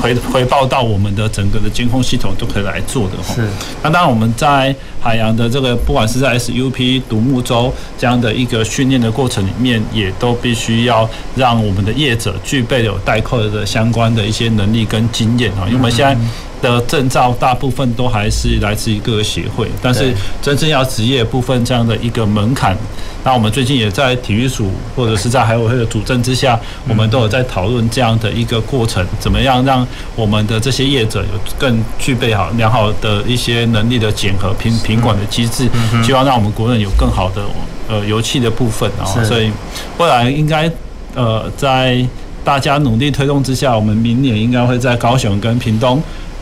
回回报到我们的整个的监控系统都可以来做的哈。是。那当然我们在海洋的这个不管是在 SUP 独木舟这样的一个训练的过程里面。也都必须要让我们的业者具备有代扣的相关的一些能力跟经验哈，因为我们现在的证照大部分都还是来自于各个协会，但是真正要职业部分这样的一个门槛，那我们最近也在体育署或者是在海委会的主政之下，我们都有在讨论这样的一个过程，怎么样让我们的这些业者有更具备好良好的一些能力的检核评评管的机制，希望让我们国人有更好的。呃，油气的部分啊，所以未来应该呃，在大家努力推动之下，我们明年应该会在高雄跟屏东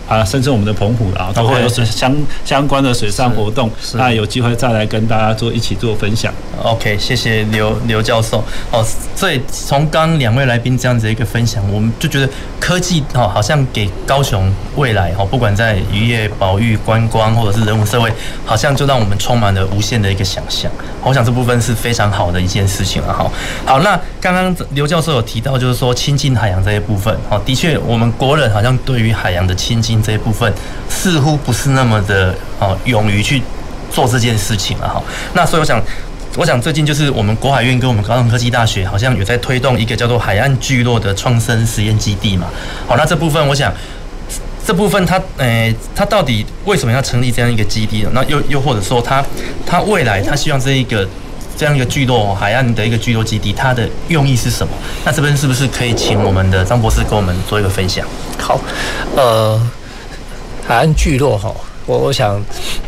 啊，甚至我们的澎湖啊，都会有水相相关的水上活动，那有机会再来跟大家做一起做分享。OK，谢谢刘刘教授。哦，所以从刚两位来宾这样子的一个分享，我们就觉得科技哦，好像给高雄未来哦，不管在渔业、保育、观光或者是人文社会，好像就让我们充满了无限的一个想象。我想这部分是非常好的一件事情了哈。好，那刚刚刘教授有提到，就是说亲近海洋这一部分，哦，的确我们国人好像对于海洋的亲近这一部分，似乎不是那么的哦勇于去做这件事情了哈。那所以我想。我想最近就是我们国海院跟我们高雄科技大学好像有在推动一个叫做海岸聚落的创生实验基地嘛。好，那这部分我想这部分它诶，它到底为什么要成立这样一个基地呢？那又又或者说它它未来它希望这一个这样一个聚落海岸的一个聚落基地，它的用意是什么？那这边是不是可以请我们的张博士跟我们做一个分享？好，呃，海岸聚落哈。我我想，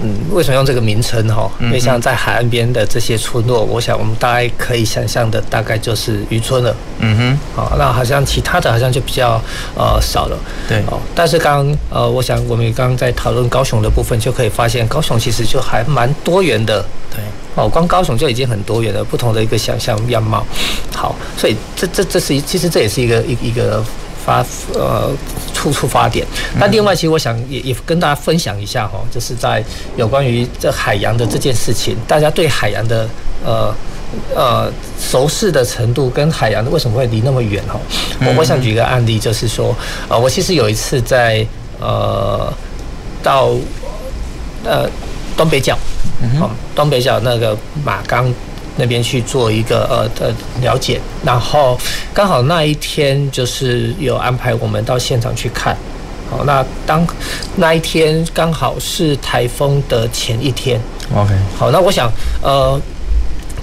嗯，为什么用这个名称哈？因为像在海岸边的这些村落，我想我们大概可以想象的，大概就是渔村了。嗯哼。好，那好像其他的好像就比较呃少了。对。哦，但是刚呃，我想我们刚刚在讨论高雄的部分，就可以发现高雄其实就还蛮多元的。对。哦，光高雄就已经很多元了，不同的一个想象样貌。好，所以这这这是一，其实这也是一个一一个。发呃出出发点，那另外其实我想也也跟大家分享一下哈，就是在有关于这海洋的这件事情，大家对海洋的呃呃熟识的程度跟海洋的为什么会离那么远哈？我我想举一个案例，就是说呃我其实有一次在呃到呃东北角，嗯，东北角那个马岗。那边去做一个呃的了解，然后刚好那一天就是有安排我们到现场去看，好，那当那一天刚好是台风的前一天，OK，好，那我想呃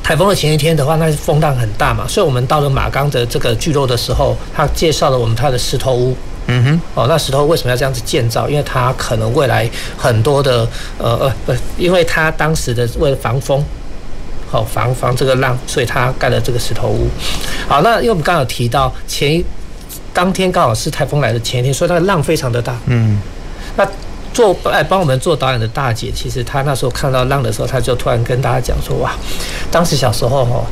台风的前一天的话，那风浪很大嘛，所以我们到了马钢的这个聚落的时候，他介绍了我们他的石头屋，嗯哼，哦，那石头为什么要这样子建造？因为它可能未来很多的呃呃不，因为它当时的为了防风。好防防这个浪，所以他盖了这个石头屋。好，那因为我们刚好提到前一当天刚好是台风来的前一天，所以它的浪非常的大。嗯，那做哎帮我们做导演的大姐，其实她那时候看到浪的时候，她就突然跟大家讲说：“哇，当时小时候哈，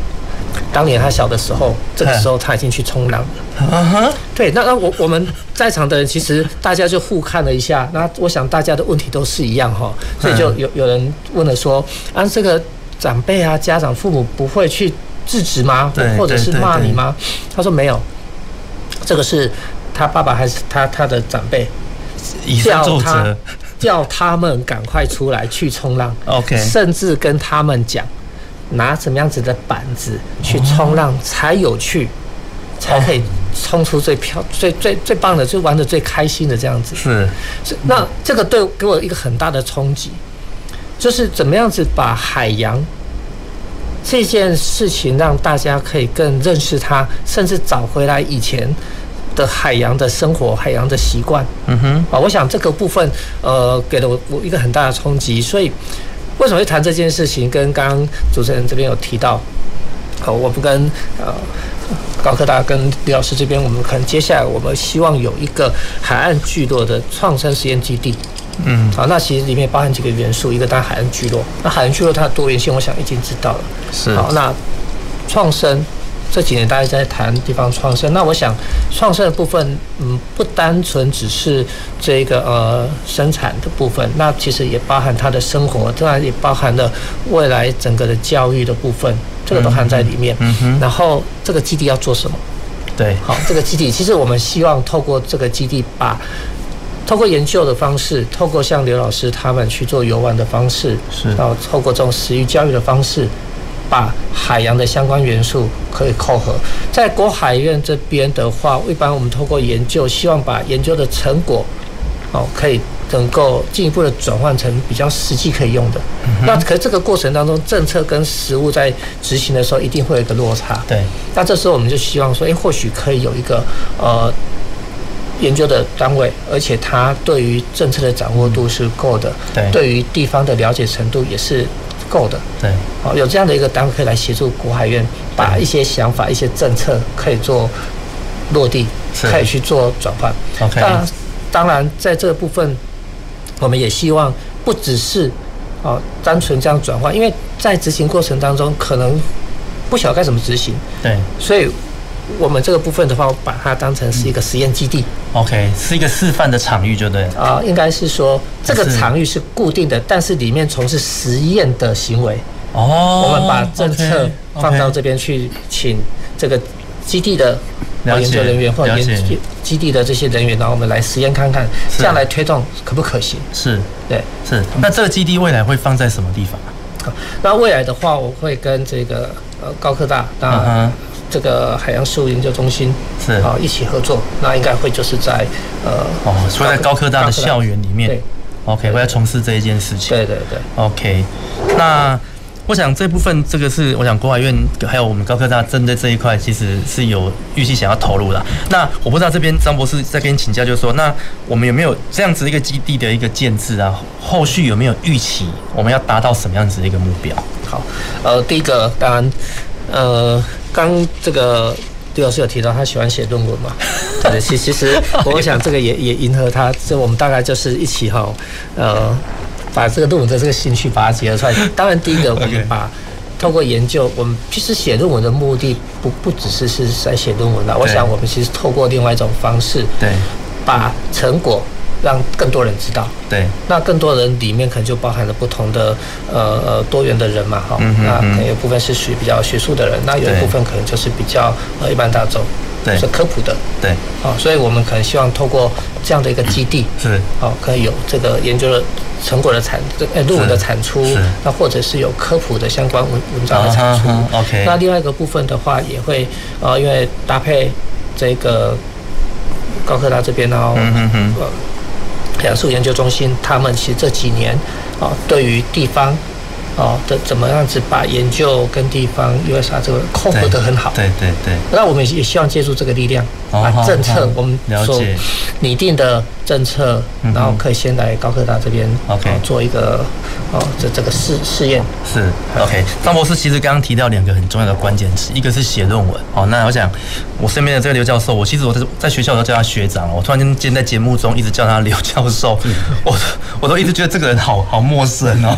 当年她小的时候，这个时候她已经去冲浪了。”啊哈，对，那那我我们在场的人其实大家就互看了一下，那我想大家的问题都是一样哈，所以就有有人问了说：“啊，这个。”长辈啊，家长、父母不会去制止吗？或者是骂你吗？他说没有，这个是他爸爸还是他他的长辈叫他 叫他们赶快出来去冲浪。OK，甚至跟他们讲拿什么样子的板子去冲浪才有趣，才可以冲出最漂最最最棒的，最玩的最开心的这样子。是，那这个对给我一个很大的冲击。就是怎么样子把海洋这件事情让大家可以更认识它，甚至找回来以前的海洋的生活、海洋的习惯。嗯哼，啊，我想这个部分呃给了我我一个很大的冲击。所以为什么会谈这件事情？跟刚刚主持人这边有提到，好，我们跟呃高科大跟李老师这边，我们可能接下来我们希望有一个海岸聚落的创生实验基地。嗯，好，那其实里面包含几个元素，一个当然海岸聚落，那海岸聚落它的多元性，我想已经知道了。是，好，那创生这几年大家在谈地方创生，那我想创生的部分，嗯，不单纯只是这个呃生产的部分，那其实也包含它的生活，当然也包含了未来整个的教育的部分，这个都含在里面。嗯哼。然后这个基地要做什么？对，好，这个基地其实我们希望透过这个基地把。透过研究的方式，透过像刘老师他们去做游玩的方式，是，然后透过这种食育教育的方式，把海洋的相关元素可以扣合。在国海院这边的话，一般我们透过研究，希望把研究的成果，哦，可以能够进一步的转换成比较实际可以用的。那可是这个过程当中，政策跟实物在执行的时候，一定会有一个落差。对。那这时候我们就希望说，诶，或许可以有一个呃。研究的单位，而且他对于政策的掌握度是够的，对，对于地方的了解程度也是够的，对，好，有这样的一个单位可以来协助国海院，把一些想法、一些政策可以做落地，可以去做转换。OK，那当然在这个部分，我们也希望不只是哦单纯这样转换，因为在执行过程当中可能不晓得该怎么执行，对，所以我们这个部分的话，我把它当成是一个实验基地。嗯、OK，是一个示范的场域，就对。啊、呃，应该是说这个场域是固定的，但是里面从事实验的行为。哦，我们把政策放到这边去，请这个基地的研究人员或者研究基地的这些人员，然后我们来实验看看，这样来推动可不可行？是，对，是。那这个基地未来会放在什么地方？那未来的话，我会跟这个呃高科大，那这个海洋事务研究中心是啊一起合作。那应该会就是在呃哦，所以在高科大的校园里面，对，OK，会来从事这一件事情。对对对，OK，那。我想这部分这个是，我想国海院还有我们高科大针对这一块，其实是有预期想要投入的。那我不知道这边张博士再跟你请教，就是说，那我们有没有这样子一个基地的一个建制啊？后续有没有预期我们要达到什么样子的一个目标？好，呃，第一个当然，呃，刚这个李老师有提到他喜欢写论文嘛？对，其其实我想这个也也迎合他，这我们大概就是一起哈，呃。把这个论文的这个兴趣把它结合出来。当然，第一个我们把透过研究，我们其实写论文的目的不不只是是在写论文了。我想我们其实透过另外一种方式，对，把成果让更多人知道。对，那更多人里面可能就包含了不同的呃呃多元的人嘛，哈。那可能有部分是属于比较学术的人，那有一部分可能就是比较呃一般大众。对，是科普的，对，哦，所以我们可能希望透过这样的一个基地，是，哦，可以有这个研究的成果的产，这呃论文的产出，那或者是有科普的相关文文章的产出，OK。那另外一个部分的话，也会呃，因为搭配这个高科大这边哦，嗯嗯嗯，呃，海洋事务研究中心，他们其实这几年啊，对于地方。哦，的怎么样子把研究跟地方 USR 这个控制得很好？对对对。那我们也希望借助这个力量，把政策我们所拟定的政策，然后可以先来高科大这边，OK，做一个哦这这个试试验。是 OK。张博士其实刚刚提到两个很重要的关键词，一个是写论文。好，那我想我身边的这个刘教授，我其实我在在学校都叫他学长，我突然间在节目中一直叫他刘教授，我我都一直觉得这个人好好陌生 哦。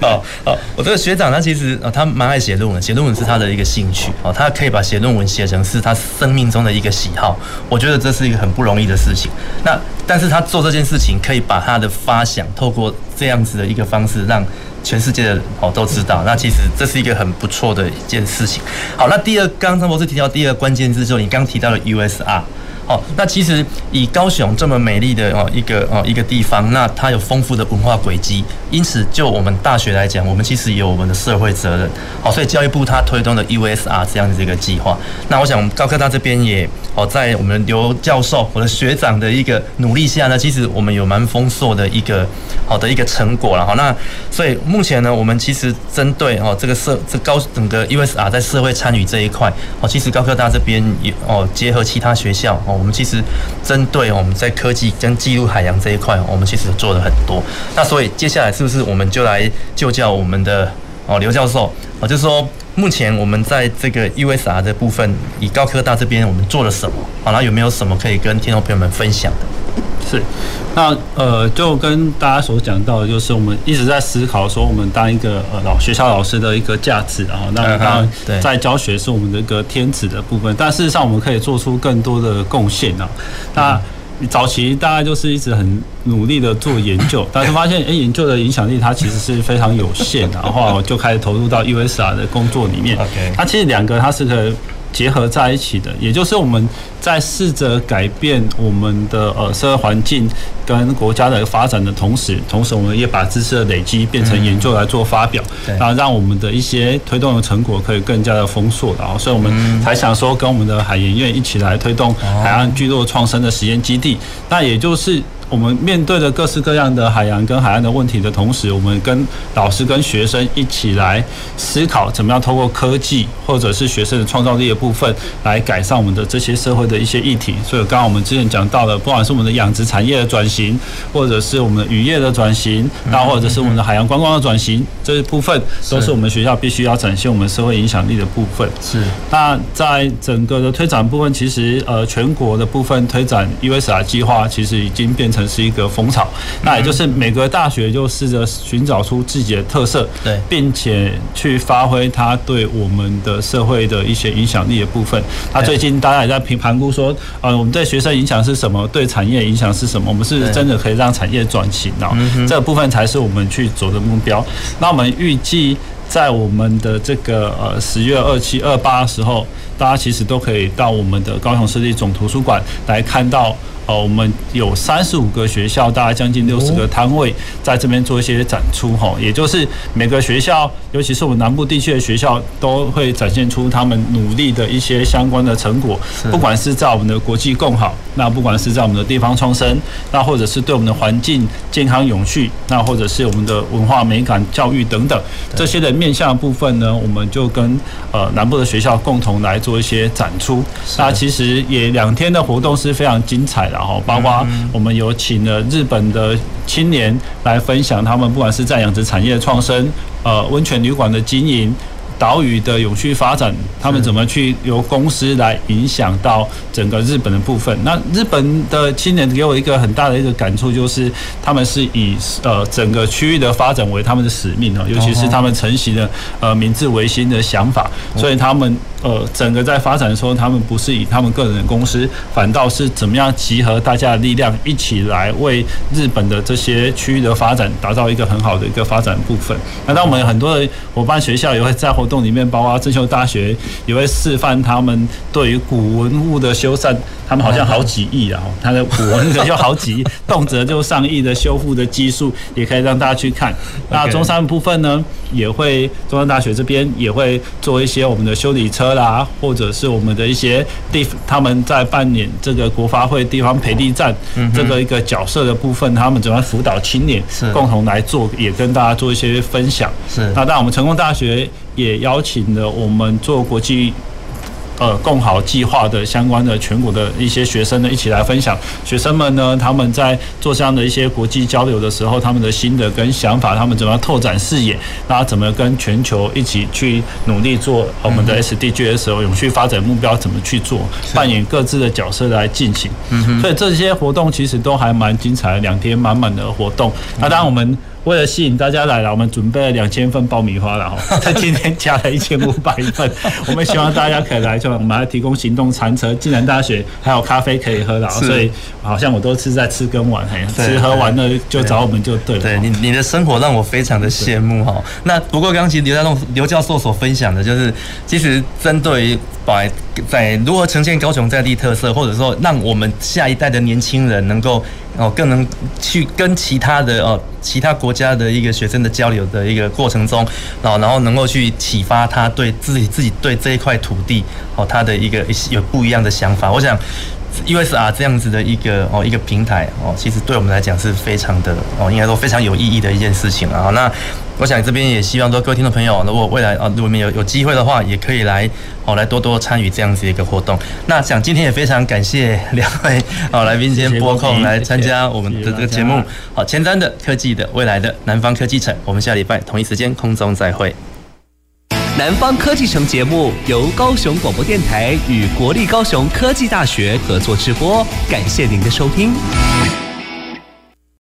哦。哦，我这个学长他其实呃他蛮爱写论文，写论文是他的一个兴趣哦，他可以把写论文写成是他生命中的一个喜好，我觉得这是一个很不容易的事情。那但是他做这件事情，可以把他的发想透过这样子的一个方式，让全世界的人哦都知道。那其实这是一个很不错的一件事情。好，那第二，刚刚张博士提到第二个关键字，就是你刚提到的 USR。哦，那其实以高雄这么美丽的哦一个哦一个地方，那它有丰富的文化轨迹，因此就我们大学来讲，我们其实有我们的社会责任。好，所以教育部它推动的 USR 这样的一个计划，那我想高科大这边也哦在我们刘教授我的学长的一个努力下呢，其实我们有蛮丰硕的一个好的一个成果了哈。那所以目前呢，我们其实针对哦这个社这高整个 USR 在社会参与这一块哦，其实高科大这边也哦结合其他学校哦。我们其实针对我们在科技跟记录海洋这一块，我们其实做了很多。那所以接下来是不是我们就来就叫我们的哦刘教授哦，就是说目前我们在这个 USR 的部分，以高科大这边我们做了什么？好，那有没有什么可以跟听众朋友们分享的？是，那呃，就跟大家所讲到的，就是我们一直在思考说，我们当一个呃老学校老师的一个价值，然后那当然在教学是我们的一个天职的部分，但事实上我们可以做出更多的贡献啊。那早期大家就是一直很努力的做研究，但是发现哎，研究的影响力它其实是非常有限的，然后就开始投入到 USR 的工作里面。OK，那其实两个它是可以结合在一起的，也就是我们。在试着改变我们的呃社会环境跟国家的发展的同时，同时我们也把知识的累积变成研究来做发表，然后让我们的一些推动的成果可以更加的丰硕。然后，所以我们才想说，跟我们的海研院一起来推动海岸聚落创生的实验基地。那也就是我们面对着各式各样的海洋跟海岸的问题的同时，我们跟老师跟学生一起来思考，怎么样透过科技或者是学生的创造力的部分，来改善我们的这些社会的一些议题。所以，刚刚我们之前讲到的，不管是我们的养殖产业的转型，或者是我们的渔业的转型，那或者是我们的海洋观光的转型，这一部分都是我们学校必须要展现我们社会影响力的部分。是。那在整个的推展部分，其实呃，全国的部分推展 USR 计划，其实已经变成是一个风潮。那也就是每个大学就试着寻找出自己的特色，对，并且去发挥它对我们的社会的一些影响力的部分。那最近大家也在评盘估说，呃，我们对学生影响是什么？对产业影响是什么？我们是真的可以让产业转型啊？这个部分才是我们去走的目标。那我们预计。在我们的这个呃十月二七二八的时候，大家其实都可以到我们的高雄市立总图书馆来看到。哦，我们有三十五个学校，大概将近六十个摊位，在这边做一些展出哈。也就是每个学校，尤其是我们南部地区的学校，都会展现出他们努力的一些相关的成果。不管是在我们的国际共好，那不管是在我们的地方创生，那或者是对我们的环境健康永续，那或者是我们的文化美感教育等等这些的面向的部分呢，我们就跟呃南部的学校共同来做一些展出。那其实也两天的活动是非常精彩的。然后，包括我们有请了日本的青年来分享他们不管是在养殖产业的创生、呃温泉旅馆的经营。岛屿的永续发展，他们怎么去由公司来影响到整个日本的部分？那日本的青年给我一个很大的一个感触，就是他们是以呃整个区域的发展为他们的使命哦，尤其是他们承袭的呃明治维新的想法，所以他们呃整个在发展的时候，他们不是以他们个人的公司，反倒是怎么样集合大家的力量，一起来为日本的这些区域的发展打造一个很好的一个发展部分。那当我们很多的伙伴学校也会在活动里面，包括正修大学也会示范他们对于古文物的修缮，他们好像好几亿啊，他的古文物就好几亿，动辄就上亿的修复的技术，也可以让大家去看。那中山部分呢，也会中山大学这边也会做一些我们的修理车啦，或者是我们的一些地，他们在扮演这个国发会地方培力站这个一个角色的部分，他们怎么辅导青年，共同来做，也跟大家做一些分享。是，那当然我们成功大学。也邀请了我们做国际呃共好计划的相关的全国的一些学生呢，一起来分享。学生们呢，他们在做这样的一些国际交流的时候，他们的心得跟想法，他们怎么样拓展视野，那怎么跟全球一起去努力做我们的 SDGs 永续发展目标，怎么去做，扮演各自的角色来进行。嗯所以这些活动其实都还蛮精彩的，两天满满的活动。那当然我们。为了吸引大家来了，我们准备了两千份爆米花了哈，在 今天加了一千五百份。我们希望大家可以来，就我们还提供行动餐车，暨南大学还有咖啡可以喝了，所以好像我都是在吃跟玩，嘿，吃喝玩乐就找我们就对了。对你，你的生活让我非常的羡慕哈。那不过刚刚其实刘家栋刘教授所分享的就是，其实针对于把在如何呈现高雄在地特色，或者说让我们下一代的年轻人能够哦更能去跟其他的哦。其他国家的一个学生的交流的一个过程中，然后然后能够去启发他对自己自己对这一块土地哦他的一个有不一样的想法。我想，USR 这样子的一个哦一个平台哦，其实对我们来讲是非常的哦，应该说非常有意义的一件事情啊。那。我想这边也希望说各位听众朋友，如果未来啊，如果你们有有机会的话，也可以来哦，来多多参与这样子一个活动。那想今天也非常感谢两位哦来宾今天拨空来参加我们的这个节目。好，前瞻的科技的未来的南方科技城，我们下礼拜同一时间空中再会。南方科技城节目由高雄广播电台与国立高雄科技大学合作直播，感谢您的收听。